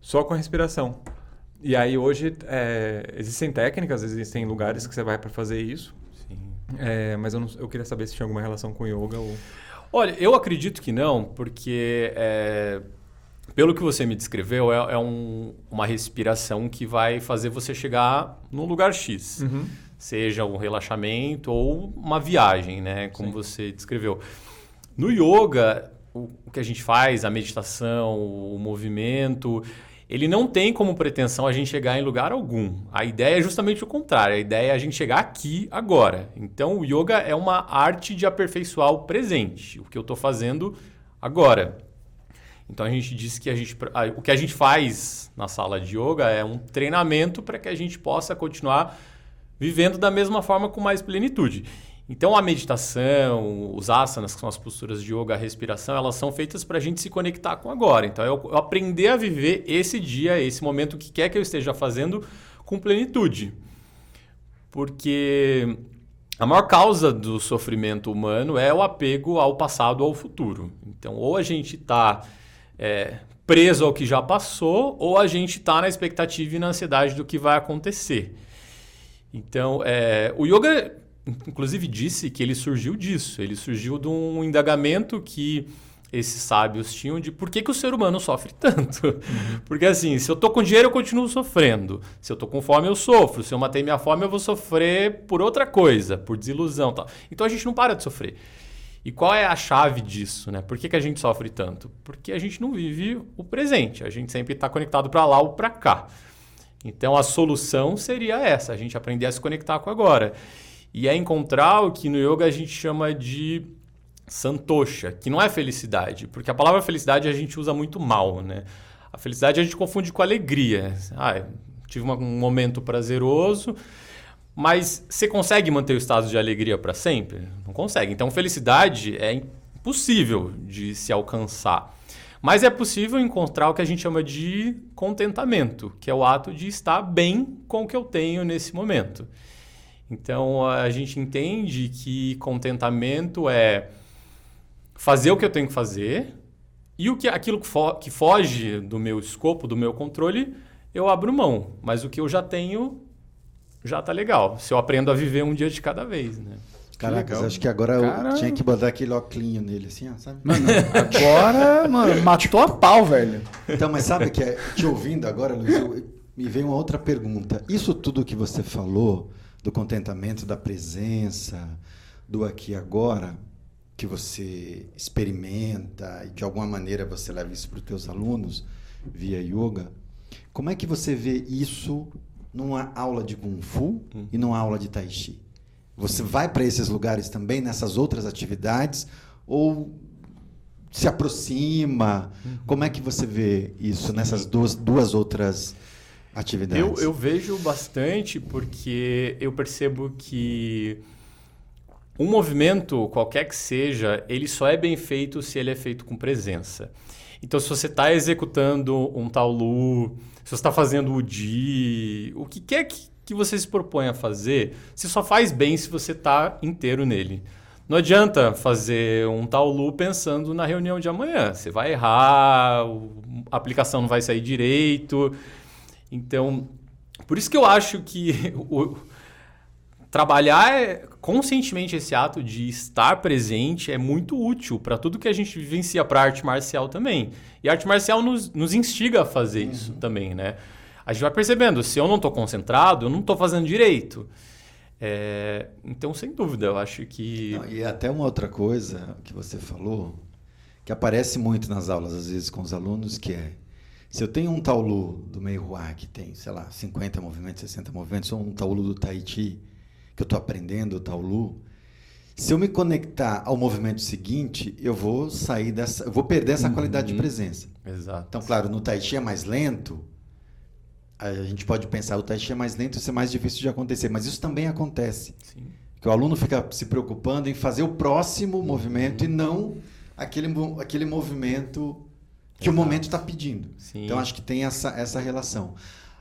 B: só com a respiração. E aí hoje é, existem técnicas, existem lugares que você vai para fazer isso,
D: Sim.
B: é, mas eu, não- eu queria saber se tinha alguma relação com yoga ou
D: Olha, eu acredito que não, porque é, pelo que você me descreveu, é, é um- uma respiração que vai fazer você chegar num lugar X.
B: Uhum.
D: Seja um relaxamento ou uma viagem, né? Como
B: Sim.
D: você descreveu. No yoga, o, o que a gente faz, a meditação, o movimento, ele não tem como pretensão a gente chegar em lugar algum. A ideia é justamente o contrário. A ideia é a gente chegar aqui agora. Então, o yoga é uma arte de aperfeiçoar o presente, o que eu estou fazendo agora. Então a gente disse que a gente, o que a gente faz na sala de yoga é um treinamento para que a gente possa continuar vivendo da mesma forma com mais plenitude. Então a meditação, os asanas, que são as posturas de yoga, a respiração, elas são feitas para a gente se conectar com agora. Então eu, eu aprender a viver esse dia, esse momento que quer que eu esteja fazendo com plenitude. Porque a maior causa do sofrimento humano é o apego ao passado ou ao futuro. Então, ou a gente está é, preso ao que já passou, ou a gente está na expectativa e na ansiedade do que vai acontecer. Então, é, o yoga, inclusive, disse que ele surgiu disso. Ele surgiu de um indagamento que esses sábios tinham de por que, que o ser humano sofre tanto. Uhum. Porque assim, se eu tô com dinheiro, eu continuo sofrendo. Se eu tô com fome, eu sofro. Se eu matei minha fome, eu vou sofrer por outra coisa, por desilusão. Tal. Então a gente não para de sofrer. E qual é a chave disso? Né? Por que, que a gente sofre tanto? Porque a gente não vive o presente. A gente sempre está conectado para lá ou para cá. Então a solução seria essa: a gente aprender a se conectar com agora. E é encontrar o que no yoga a gente chama de santosha, que não é felicidade, porque a palavra felicidade a gente usa muito mal, né? A felicidade a gente confunde com alegria. Ah, tive um momento prazeroso, mas você consegue manter o estado de alegria para sempre? Não consegue. Então, felicidade é impossível de se alcançar. Mas é possível encontrar o que a gente chama de contentamento, que é o ato de estar bem com o que eu tenho nesse momento. Então, a gente entende que contentamento é fazer o que eu tenho que fazer e o que aquilo que, fo que foge do meu escopo, do meu controle, eu abro mão. Mas o que eu já tenho já tá legal. Se eu aprendo a viver um dia de cada vez, né?
A: Caracas, acho que agora Cara... eu tinha que botar aquele óculos nele, assim, ó, sabe?
C: Mano, agora, mano, matou a pau, velho.
A: Então, mas sabe que é, te ouvindo agora, Luiz, eu, me veio uma outra pergunta. Isso tudo que você falou, do contentamento, da presença, do aqui e agora, que você experimenta e de alguma maneira você leva isso para os teus alunos via yoga, como é que você vê isso numa aula de kung fu uhum. e numa aula de tai chi? Você vai para esses lugares também nessas outras atividades ou se aproxima? Uhum. Como é que você vê isso nessas duas, duas outras atividades?
D: Eu, eu vejo bastante porque eu percebo que um movimento, qualquer que seja, ele só é bem feito se ele é feito com presença. Então, se você está executando um taolu, se você está fazendo o di, o que quer que, que você se propõe a fazer, você só faz bem se você está inteiro nele. Não adianta fazer um taolu pensando na reunião de amanhã. Você vai errar, a aplicação não vai sair direito. Então, por isso que eu acho que o, trabalhar conscientemente esse ato de estar presente é muito útil para tudo que a gente vivencia para arte marcial também. E a arte marcial nos, nos instiga a fazer uhum. isso também, né? A gente vai percebendo, se eu não estou concentrado, eu não estou fazendo direito. É, então, sem dúvida, eu acho que.
A: Não, e até uma outra coisa que você falou, que aparece muito nas aulas, às vezes, com os alunos, que é. Se eu tenho um taulu do meio Hua que tem, sei lá, 50 movimentos, 60 movimentos, ou um taulu do Tai Chi que eu estou aprendendo, o Taolu, se eu me conectar ao movimento seguinte, eu vou sair dessa, eu vou perder essa uhum. qualidade de presença.
D: Exato.
A: Então, claro, no Tai Chi é mais lento. A gente pode pensar o Tai Chi é mais lento, isso é mais difícil de acontecer, mas isso também acontece. Sim. Que o aluno fica se preocupando em fazer o próximo uhum. movimento e não aquele, aquele movimento que Exato. o momento está pedindo. Sim. Então acho que tem essa, essa relação.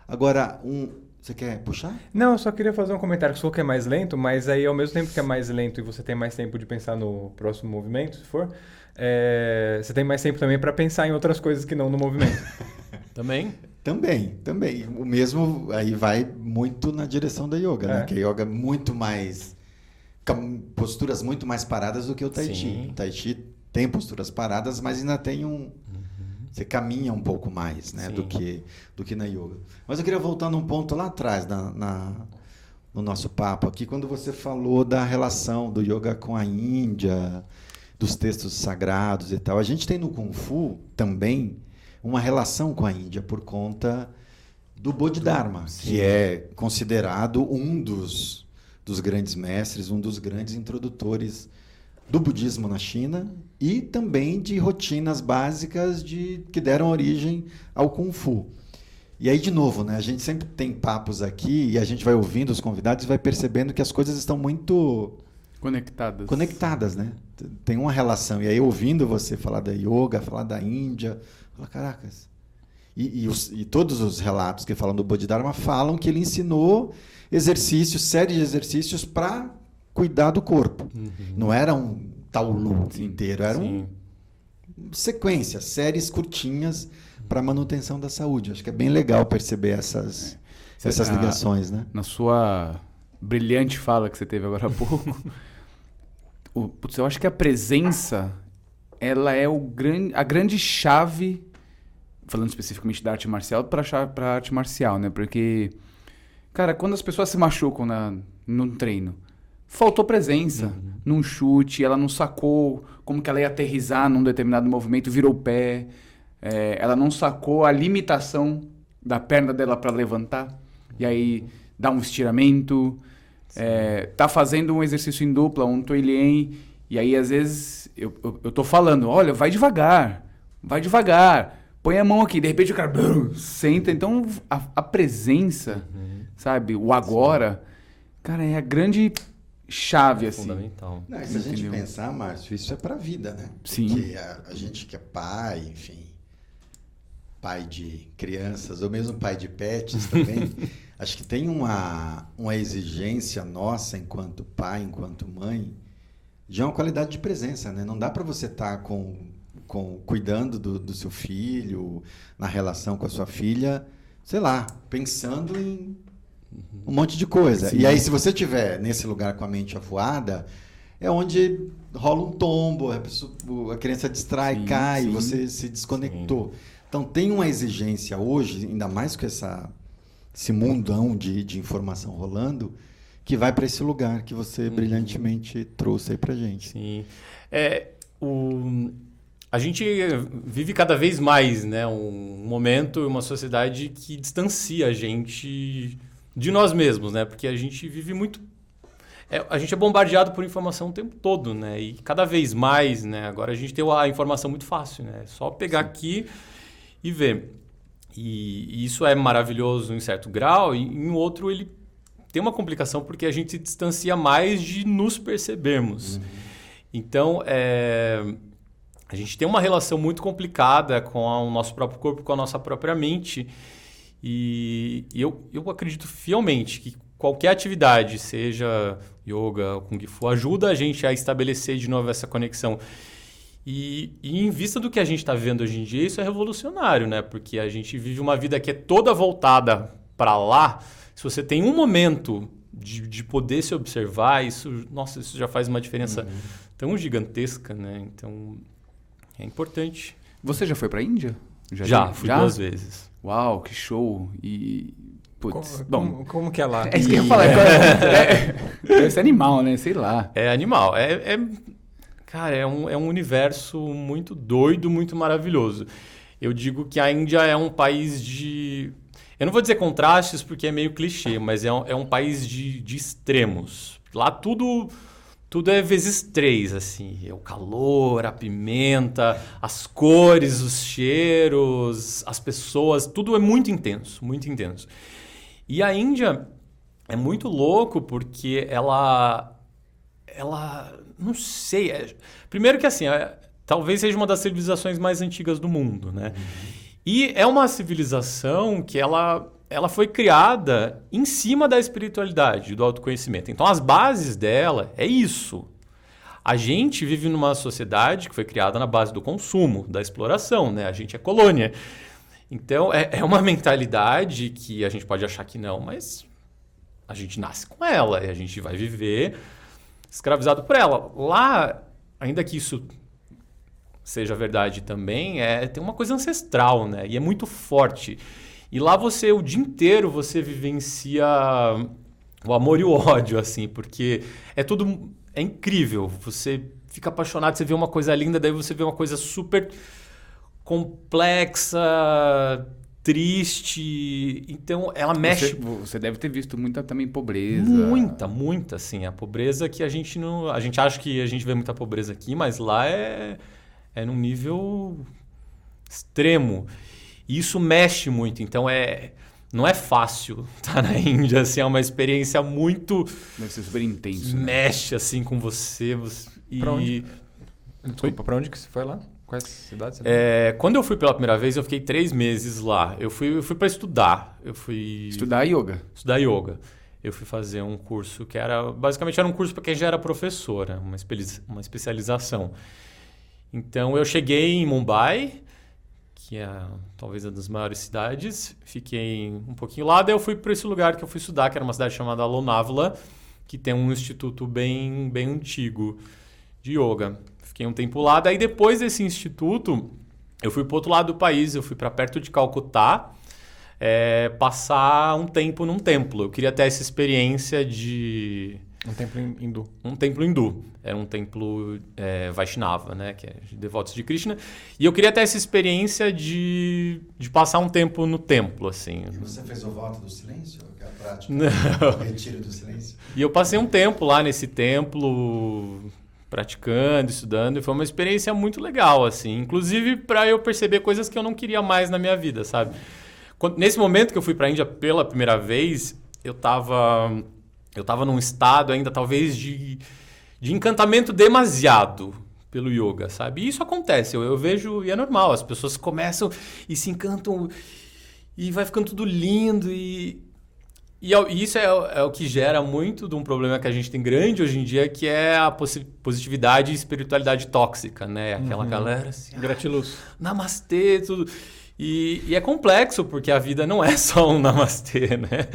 A: Agora, um, você quer puxar?
B: Não, eu só queria fazer um comentário. Você falou que é mais lento, mas aí ao mesmo tempo que é mais lento e você tem mais tempo de pensar no próximo movimento, se for, é, você tem mais tempo também para pensar em outras coisas que não no movimento.
D: também?
A: Também, também. O mesmo aí vai muito na direção da yoga, né? é. né? Que a yoga é muito mais posturas muito mais paradas do que o tai chi. O tai chi tem posturas paradas, mas ainda tem um você caminha um pouco mais né, do, que, do que na yoga. Mas eu queria voltar num ponto lá atrás, na, na, no nosso papo aqui, quando você falou da relação do yoga com a Índia, dos textos sagrados e tal. A gente tem no Kung Fu também uma relação com a Índia por conta do Bodhidharma, Sim. que é considerado um dos, dos grandes mestres, um dos grandes introdutores do budismo na China e também de rotinas básicas de que deram origem ao Kung Fu. E aí, de novo, né, a gente sempre tem papos aqui e a gente vai ouvindo os convidados e vai percebendo que as coisas estão muito
C: Conectadas.
A: conectadas, né? Tem uma relação. E aí, ouvindo você falar da yoga, falar da Índia, fala, caracas. E, e, os- e todos os relatos que falam do Bodhidharma falam que ele ensinou exercícios, série de exercícios para cuidar do corpo. Não era um taulu inteiro, era um
D: Sim.
A: sequência, séries curtinhas para manutenção da saúde. Acho que é bem legal perceber essas,
C: Cê-
A: essas
C: a-
A: ligações, né?
C: Na sua brilhante fala que você teve agora há pouco, o- putz, eu acho que a presença ela é o gran, a grande chave, falando especificamente da arte marcial, para a arte marcial, né? Porque, cara, quando as pessoas se machucam na, num treino, faltou presença num chute, ela não sacou como que ela ia aterrizar num determinado movimento, virou o pé, é, ela não sacou a limitação da perna dela para levantar, e aí dá um estiramento, é, tá fazendo um exercício em dupla, um toilien, e aí às vezes eu, eu, eu tô falando, olha, vai devagar, vai devagar, põe a mão aqui, de repente o cara brum, senta, então a, a presença, sabe, o agora, cara, é a grande chave, assim.
D: Fundamental.
A: Não, se a gente pensar, Márcio, isso é para a vida, né?
C: Sim.
A: Porque a, a gente que é pai, enfim, pai de crianças, ou mesmo pai de pets também, acho que tem uma, uma exigência nossa enquanto pai, enquanto mãe, de uma qualidade de presença, né? Não dá para você estar com, com cuidando do, do seu filho, na relação com a sua filha, sei lá, pensando em um monte de coisa.
C: Sim.
A: E aí, se você tiver nesse lugar com a mente avoada, é onde rola um tombo, a, pessoa- a criança distrai,
C: Sim,
A: cai,
C: sim.
A: você se desconectou. Então tem uma exigência hoje, ainda mais com essa, esse mundão de, de informação rolando, que vai para esse lugar que você brilhantemente trouxe aí pra gente.
D: Sim. É, o, a gente vive cada vez mais né, um momento, uma sociedade que distancia a gente de nós mesmos, né? Porque a gente vive muito. é, a gente é bombardeado por informação o tempo todo, né? E cada vez mais, né? Agora a gente tem a informação muito fácil, né? É só pegar aqui e ver. E, e isso é maravilhoso em certo grau, e em outro ele tem uma complicação porque a gente se distancia mais de nos percebermos. Então, é, a gente tem uma relação muito complicada com a- o nosso próprio corpo, com a nossa própria mente. E, e eu, eu acredito fielmente que qualquer atividade, seja yoga, kung fu, ajuda a gente a estabelecer de novo essa conexão. E, e em vista do que a gente está vendo hoje em dia, isso é revolucionário, né? Porque a gente vive uma vida que é toda voltada para lá. Se você tem um momento de, de poder se observar, isso, nossa, isso já faz uma diferença tão gigantesca, né? Então, é importante.
C: Você já foi pra Índia?
D: Já,
C: tem?
D: fui duas vezes.
C: Uau, que show. E. Putz,
B: Como,
C: bom.
B: como, como que é lá?
C: É isso que eu ia falar. É, deve ser animal, né? Sei lá.
D: É animal. É, é- cara, é um, é um universo muito doido, muito maravilhoso. Eu digo que a Índia é um país de. Eu não vou dizer contrastes porque é meio clichê, mas é um, é um país de, de extremos. Lá tudo. Tudo é vezes três, assim. É o calor, a pimenta, as cores, os cheiros, as pessoas, tudo é muito intenso, muito intenso. E a Índia é muito louco porque ela ela não sei é- primeiro que assim é- talvez seja uma das civilizações mais antigas do mundo né e é uma civilização que ela ela foi criada em cima da espiritualidade do autoconhecimento então as bases dela é isso a gente vive numa sociedade que foi criada na base do consumo da exploração né a gente é colônia então é, é uma mentalidade que a gente pode achar que não mas a gente nasce com ela e a gente vai viver escravizado por ela. Lá, ainda que isso seja verdade também, é tem uma coisa ancestral, né? E é muito forte. E lá você o dia inteiro você vivencia o amor e o ódio assim, porque é tudo é incrível. Você fica apaixonado, você vê uma coisa linda, daí você vê uma coisa super complexa, triste. Então, ela mexe.
C: Você, você deve ter visto muita também pobreza.
D: Muita, muita, assim. A pobreza que a gente não. A gente acha que a gente vê muita pobreza aqui, mas lá é, é num nível extremo. E isso mexe muito. Então é. Não é fácil estar na Índia, assim, é uma experiência muito.
C: Deve ser super intenso. Né?
D: Mexe assim com você. você e...
B: Pra onde? Desculpa, pra onde que você foi lá? Quais cidades? Você
D: É, quando eu fui pela primeira vez, eu fiquei três meses lá. Eu fui, eu fui para estudar. Eu fui
C: Estudar yoga.
D: estudar yoga. Eu fui fazer um curso que era basicamente era um curso para quem já era professora, uma, espe- uma especialização. Então eu cheguei em Mumbai, que é talvez uma das maiores cidades, fiquei um pouquinho lá, daí eu fui para esse lugar que eu fui estudar, que era uma cidade chamada Lonavala, que tem um instituto bem bem antigo de yoga. Fiquei um tempo lá, daí depois desse instituto, eu fui para outro lado do país, eu fui para perto de Calcutá, é, passar um tempo num templo. Eu queria ter essa experiência de
B: Um templo hin- hindu.
D: um templo hindu. Era um templo é, Vaishnava, né? Que é de devotos de Krishna. E eu queria ter essa experiência de, de passar um tempo no templo, assim.
A: E você fez o voto do silêncio? Que é a prática?
D: Não.
A: O retiro do silêncio?
D: E eu passei um tempo lá nesse templo, praticando, estudando, e foi uma experiência muito legal, assim. Inclusive para eu perceber coisas que eu não queria mais na minha vida, sabe? Quando- nesse momento que eu fui para a Índia pela primeira vez, eu tava, eu tava num estado ainda, talvez, de, de encantamento demasiado pelo yoga, sabe? E isso acontece, eu, eu vejo, e é normal, as pessoas começam e se encantam, e vai ficando tudo lindo, e, e é- e isso é, o- é o que gera muito de um problema que a gente tem grande hoje em dia, que é a positividade e espiritualidade tóxica, né? Aquela galera assim,
B: Gratiluz.
D: namastê, tudo. E, e é complexo, porque a vida não é só um namastê, né?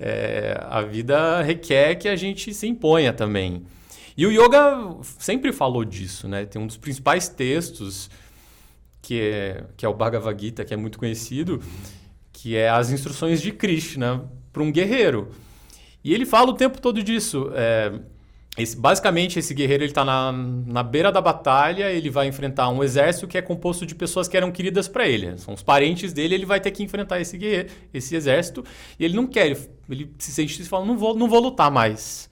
D: É, a vida requer que a gente se imponha também. E o yoga sempre falou disso, né? Tem um dos principais textos, que é, que é o Bhagavad Gita, que é muito conhecido, que é as instruções de Krishna para um guerreiro. E ele fala o tempo todo disso. é, esse- basicamente, esse guerreiro ele está na, na beira da batalha, ele vai enfrentar um exército que é composto de pessoas que eram queridas para ele. São os parentes dele, ele vai ter que enfrentar esse guerreiro, esse exército, e ele não quer, ele, ele se sente e fala, não vou, não vou lutar mais.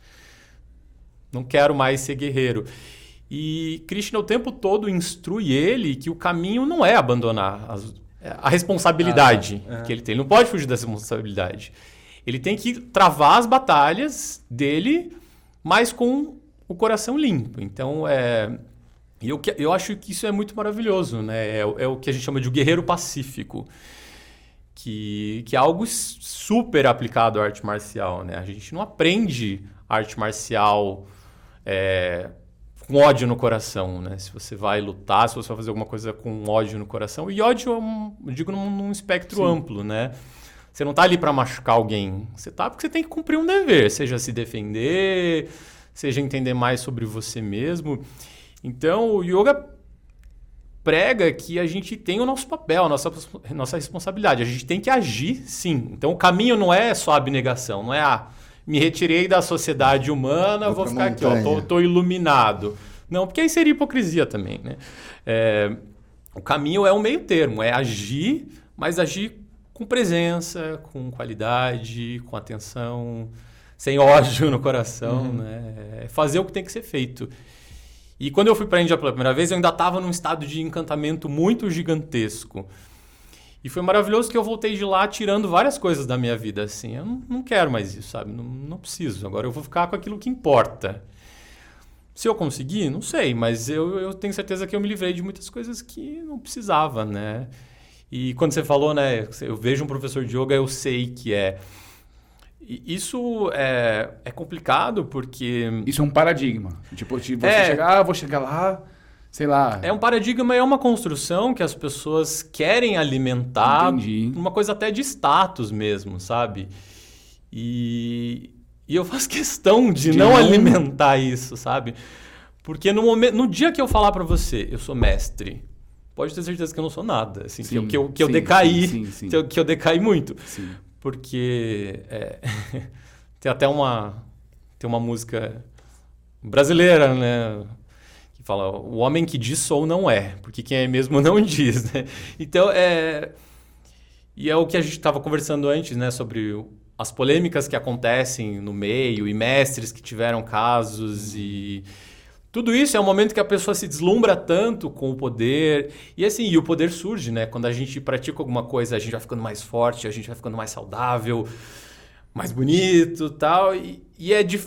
D: Não quero mais ser guerreiro. E Krishna o tempo todo instrui ele que o caminho não é abandonar as- a responsabilidade
B: Ah, é.
D: que ele tem. Ele não pode fugir dessa responsabilidade. Ele tem que travar as batalhas dele, mas com o coração limpo. Então, é, eu, eu acho que isso é muito maravilhoso. Né? É, o- é o que a gente chama de guerreiro pacífico. Que, que é algo super aplicado à arte marcial. Né? A gente não aprende arte marcial é, com ódio no coração, né? Se você vai lutar, se você vai fazer alguma coisa com ódio no coração. E ódio, é um- eu digo num, num espectro
C: Sim.
D: amplo, né? Você não tá ali para machucar alguém. Você tá porque você tem que cumprir um dever, seja se defender, seja entender mais sobre você mesmo. Então, o yoga prega que a gente tem o nosso papel, a nossa, nossa responsabilidade. A gente tem que agir, sim. Então, o caminho não é só abnegação, não é ah, me retirei da sociedade humana,
A: Vou
D: vou, ficar aqui, ó, tô,
A: montanha.
D: tô iluminado. Não, porque aí seria hipocrisia também, né? É, o caminho é um meio termo, é agir, mas agir com presença, com qualidade, com atenção, sem ódio no coração, né? É fazer o que tem que ser feito. E quando eu fui para a Índia pela primeira vez, eu ainda estava num estado de encantamento muito gigantesco. E foi maravilhoso que eu voltei de lá tirando várias coisas da minha vida, assim. Eu não, não quero mais isso, sabe? Não, não preciso. Agora eu vou ficar com aquilo que importa. Se eu conseguir, não sei, mas eu, eu tenho certeza que eu me livrei de muitas coisas que não precisava, né? E quando você falou, né, eu vejo um professor de yoga, eu sei que é. Isso é, é complicado porque
C: Isso é um paradigma. Tipo, você
D: É.
C: chegar, ah, vou chegar lá, sei lá.
D: é um paradigma, é uma construção que as pessoas querem alimentar,
C: Entendi.
D: uma coisa até de status mesmo, sabe? E, e eu faço questão de,
C: De
D: não,
C: não-
D: alimentar isso, sabe? Porque no, momento, no dia que eu falar pra você, eu sou mestre, pode ter certeza que eu não sou nada, assim, que eu,
C: Sim,
D: que eu, que eu
C: sim,
D: decaí,
C: sim.
D: Que, eu, que eu decaí muito. Porque é, tem até uma tem uma música brasileira, né, que fala o homem que diz sou não é, porque quem é mesmo não diz, né? Então é E é o que a gente estava conversando antes, né, sobre as polêmicas que acontecem no meio e mestres que tiveram casos e tudo isso é um momento que a pessoa se deslumbra tanto com o poder. E assim, e o poder surge, né? Quando a gente pratica alguma coisa, a gente vai ficando mais forte, a gente vai ficando mais saudável, mais bonito tal. E, e é de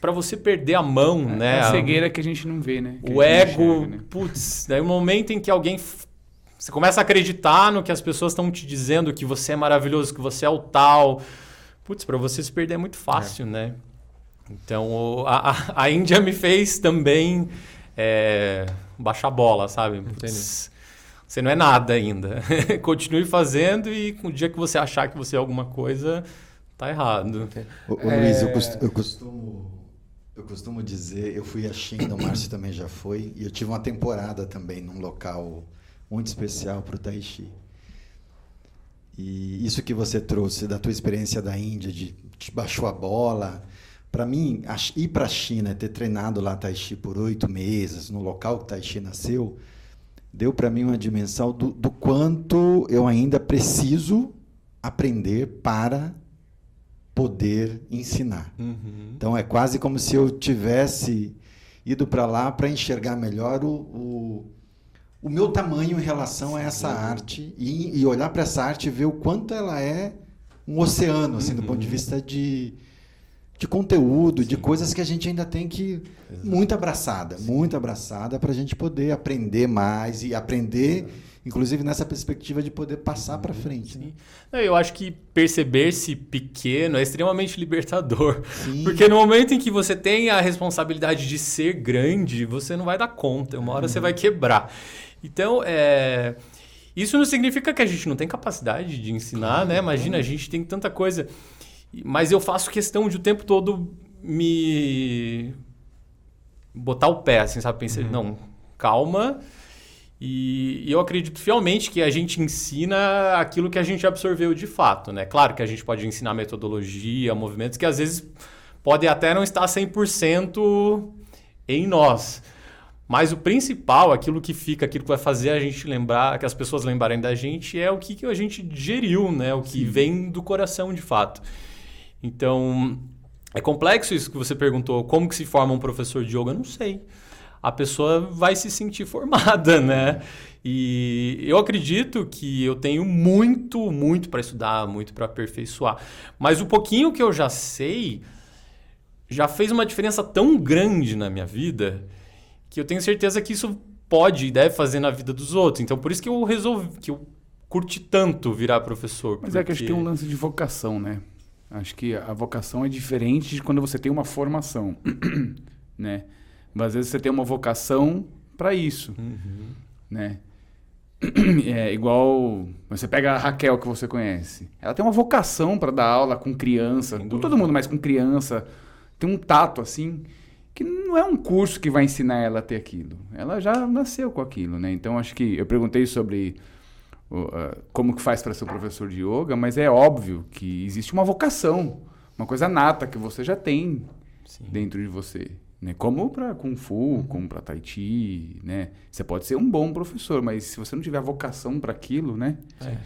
D: para você perder a mão, é, né?
C: É a cegueira que a gente não vê, né?
D: Que o ego, enxerga, né? putz, daí o um momento em que alguém você começa a acreditar no que as pessoas estão te dizendo, que você é maravilhoso, que você é o tal. Putz, para você se perder é muito fácil, é. né? Então, a, a Índia me fez também é, baixar a bola, sabe? Putz, você não é nada ainda. Continue fazendo e o dia que você achar que você é alguma coisa, tá errado.
A: Ô, ô Luiz, eu, é. eu, costumo, eu costumo dizer, eu fui a China, o Márcio também já foi, e eu tive uma temporada também num local muito especial para o Tai Chi. E isso que você trouxe da tua experiência da Índia, de te baixou a bola, para mim, ir para a China, ter treinado lá Tai Chi por oito meses, no local que Tai Chi nasceu, deu para mim uma dimensão do, do, quanto eu ainda preciso aprender para poder ensinar. Uhum. Então, é quase como se eu tivesse ido para lá para enxergar melhor o, o, o, meu tamanho em relação a essa Sim. arte e, e olhar para essa arte e ver o quanto ela é um oceano, assim, uhum. do ponto de vista de de conteúdo, Sim. de coisas que a gente ainda tem que Exato. muito abraçada, Sim. muito abraçada para a gente poder aprender mais e aprender, inclusive nessa perspectiva de poder passar para frente. Né?
D: Eu acho que perceber-se pequeno é extremamente libertador, Sim. porque no momento em que você tem a responsabilidade de ser grande, você não vai dar conta, uma hora uhum. você vai quebrar. Então, é... isso não significa que a gente não tem capacidade de ensinar, né? Imagina, a gente tem tanta coisa. Mas eu faço questão de o tempo todo me botar o pé, assim, sabe? Pensei, uhum. não, calma. E, e, eu acredito fielmente que a gente ensina aquilo que a gente absorveu de fato, né? Claro que a gente pode ensinar metodologia, movimentos que às vezes podem até não estar 100% em nós. Mas o principal, aquilo que fica, aquilo que vai fazer a gente lembrar, que as pessoas lembrarem da gente, é o que, que a gente digeriu, né? O que Sim. vem do coração de fato. Então, é complexo isso que você perguntou. Como que se forma um professor de yoga? Eu não sei. A pessoa vai se sentir formada, né? E eu acredito que eu tenho muito, muito para estudar, muito para aperfeiçoar. Mas o pouquinho que eu já sei já fez uma diferença tão grande na minha vida que eu tenho certeza que isso pode e deve fazer na vida dos outros. Então, por isso que eu resolvi, que eu curti tanto virar professor.
C: Mas porque... é que acho que tem um lance de vocação, né? Acho que a vocação é diferente de quando você tem uma formação, né? Mas às vezes você tem uma vocação para isso, uhum. né? É igual você pega a Raquel que você conhece. Ela tem uma vocação para dar aula com criança, com todo mundo, mas com criança. Tem um tato assim que não é um curso que vai ensinar ela a ter aquilo. Ela já nasceu com aquilo, né? Então acho que eu perguntei sobre como que faz para ser um professor de yoga, mas é óbvio que existe uma vocação, uma coisa nata que você já tem Sim. dentro de você. Né? Como para Kung Fu, uhum. como para Tai Chi, né? Você pode ser um bom professor, mas se você não tiver vocação para aquilo, né?
D: É.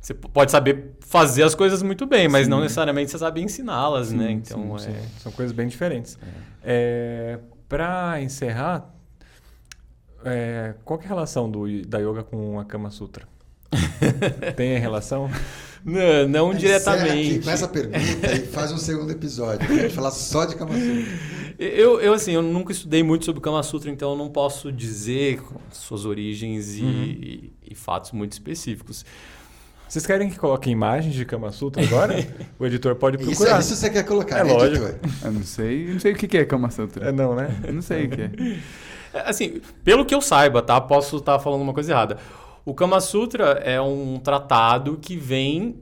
D: Você pode saber fazer as coisas muito bem, mas sim, não necessariamente você sabe ensiná-las, né? Então,
B: sim, é... são coisas bem diferentes. É. é para encerrar, é, qual é a relação do, da yoga com a Kama Sutra? Tem relação?
D: Não, não diretamente. Aqui
A: com essa pergunta e faz um segundo episódio. A gente falar só de Kama Sutra.
D: Eu, eu, assim, eu nunca estudei muito sobre Kama Sutra, então eu não posso dizer suas origens e, uhum. e, e fatos muito específicos.
B: Vocês querem que coloque imagens de Kama Sutra agora? o editor pode procurar.
A: Isso, isso você quer colocar,
B: é né, lógico. Editor?
C: Eu não sei, não sei o que é Kama Sutra.
B: É não, né?
C: Eu não sei o que é.
D: é. Assim, pelo que eu saiba, tá? Posso estar falando uma coisa errada. O Kama Sutra é um tratado que vem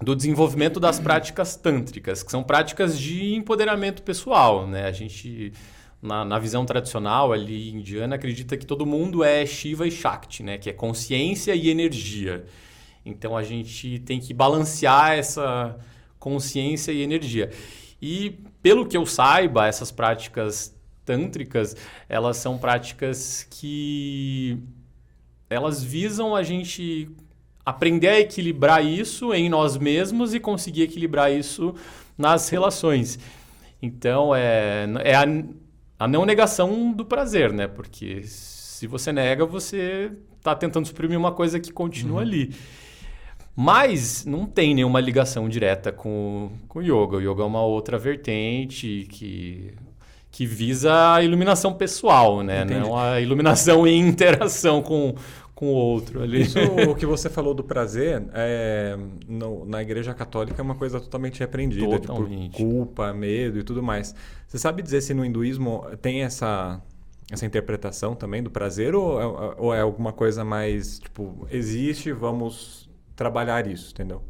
D: do desenvolvimento das práticas tântricas, que são práticas de empoderamento pessoal, né? A gente na, na, visão tradicional ali indiana acredita que todo mundo é Shiva e Shakti, né? Que é consciência e energia. Então a gente tem que balancear essa consciência e energia. E pelo que eu saiba, essas práticas tântricas, elas são práticas que elas visam a gente aprender a equilibrar isso em nós mesmos e conseguir equilibrar isso nas relações. Então, é, é a, a não negação do prazer, né? Porque se você nega, você está tentando suprimir uma coisa que continua uhum. ali. Mas não tem nenhuma ligação direta com, com o yoga. O yoga é uma outra vertente que, que visa a iluminação pessoal, né? Entendi. Não a iluminação em interação com, com o outro ali.
B: Isso o que você falou do prazer, é, no, na igreja católica é uma coisa totalmente repreendida. Tipo, totalmente. Tipo, culpa, medo e tudo mais. Você sabe dizer se no hinduísmo tem essa, essa interpretação também do prazer ou é, ou é alguma coisa mais, tipo, existe, vamos trabalhar isso, entendeu?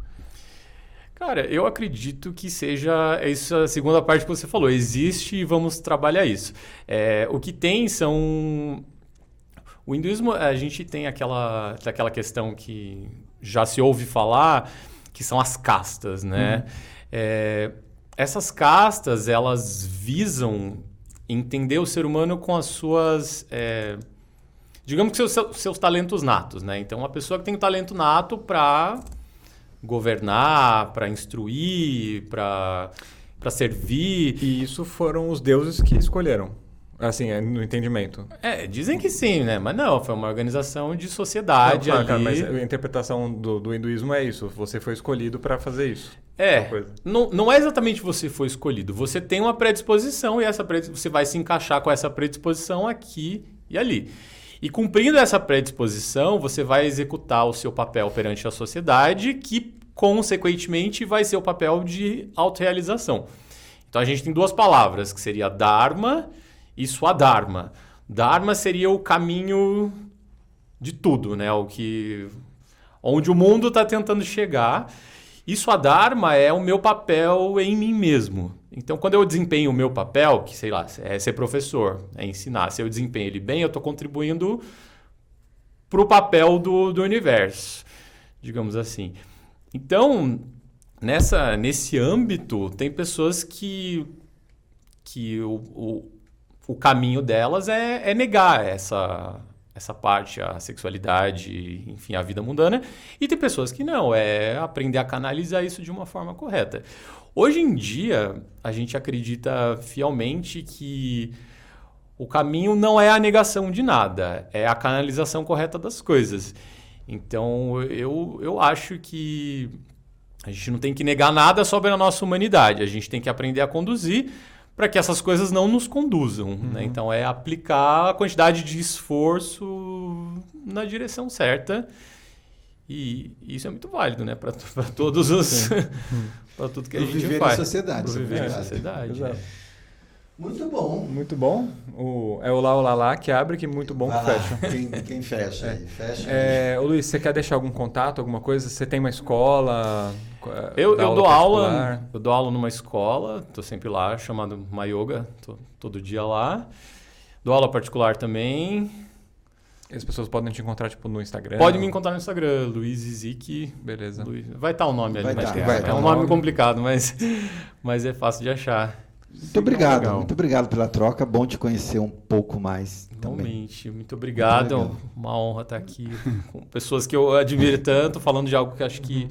D: Cara, eu acredito que seja essa segunda parte que você falou. Existe e vamos trabalhar isso. É, o que tem são o hinduísmo, a gente tem aquela, aquela questão que já se ouve falar, que são as castas, né? Uhum. É, essas castas, elas visam entender o ser humano com as suas... É, digamos que seus, seus talentos natos, né? Então, uma pessoa que tem o talento nato para governar, para instruir, para servir.
B: E isso foram os deuses que escolheram. Assim, é no entendimento.
D: É, dizem que sim, né? Mas não, foi uma organização de sociedade não, claro,
B: ali. Cara, mas a interpretação do, do hinduísmo é isso. Você foi escolhido para fazer isso.
D: É, não, não é exatamente você foi escolhido. Você tem uma predisposição e essa você vai se encaixar com essa predisposição aqui e ali. E cumprindo essa predisposição, você vai executar o seu papel perante a sociedade, que consequentemente vai ser o papel de autorrealização. Então a gente tem duas palavras, que seria Dharma e Swadharma. Dharma seria o caminho de tudo, né? O que onde o mundo está tentando chegar. E Swadharma é o meu papel em mim mesmo. Então, quando eu desempenho o meu papel, que sei lá, é ser professor, é ensinar, se eu desempenho ele bem, eu estou contribuindo para o papel do, do universo, digamos assim. Então, nessa, nesse âmbito, tem pessoas que, que o, o o caminho delas é, é negar essa, essa parte, a sexualidade, enfim, a vida mundana. E tem pessoas que não, é aprender a canalizar isso de uma forma correta. Hoje em dia, a gente acredita fielmente que o caminho não é a negação de nada, é a canalização correta das coisas. Então, eu, eu acho que a gente não tem que negar nada sobre a nossa humanidade, a gente tem que aprender a conduzir para que essas coisas não nos conduzam. Né? Uhum. Né? Então, é aplicar a quantidade de esforço na direção certa. E isso é muito válido, né? Para todos os. para tudo que a gente
A: viver
D: faz.
A: Na sociedade.
D: viver na sociedade. É.
A: Muito bom.
B: Muito bom. O, é o lá, o lá, lá que abre, que muito bom
A: Vai
B: que
A: lá.
B: fecha.
A: Quem, quem fecha aí? Fecha.
B: É, ô Luiz, você quer deixar algum contato, alguma coisa? Você tem uma escola?
D: Eu, eu dou aula, eu dou aula numa escola, estou sempre lá, chamado Mayoga, tô todo dia lá. Dou aula particular também.
B: As pessoas podem te encontrar tipo no Instagram?
D: Pode me encontrar no Instagram, Luiz Zic.
B: Beleza.
D: Luiz, vai estar tá o nome
A: vai
D: ali.
A: Tá,
D: vai é um nome, nome complicado, mas, mas é fácil de achar.
A: Muito obrigado, legal. muito obrigado pela troca. Bom te conhecer um pouco mais.
D: Realmente, também. muito obrigado. Muito Uma honra estar aqui com pessoas que eu admiro tanto, falando de algo que acho que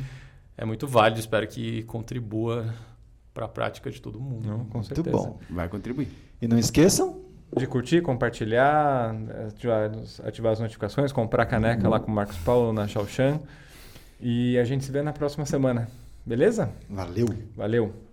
D: é muito válido. Espero que contribua para a prática de todo mundo.
B: Não, com certeza. Muito bom.
C: Vai contribuir.
A: E não esqueçam
B: de curtir, compartilhar, ativar, ativar as notificações, comprar a caneca uhum. lá com o Marcos Paulo na Shaoxan. E a gente se vê na próxima semana. Beleza?
A: Valeu.
B: Valeu.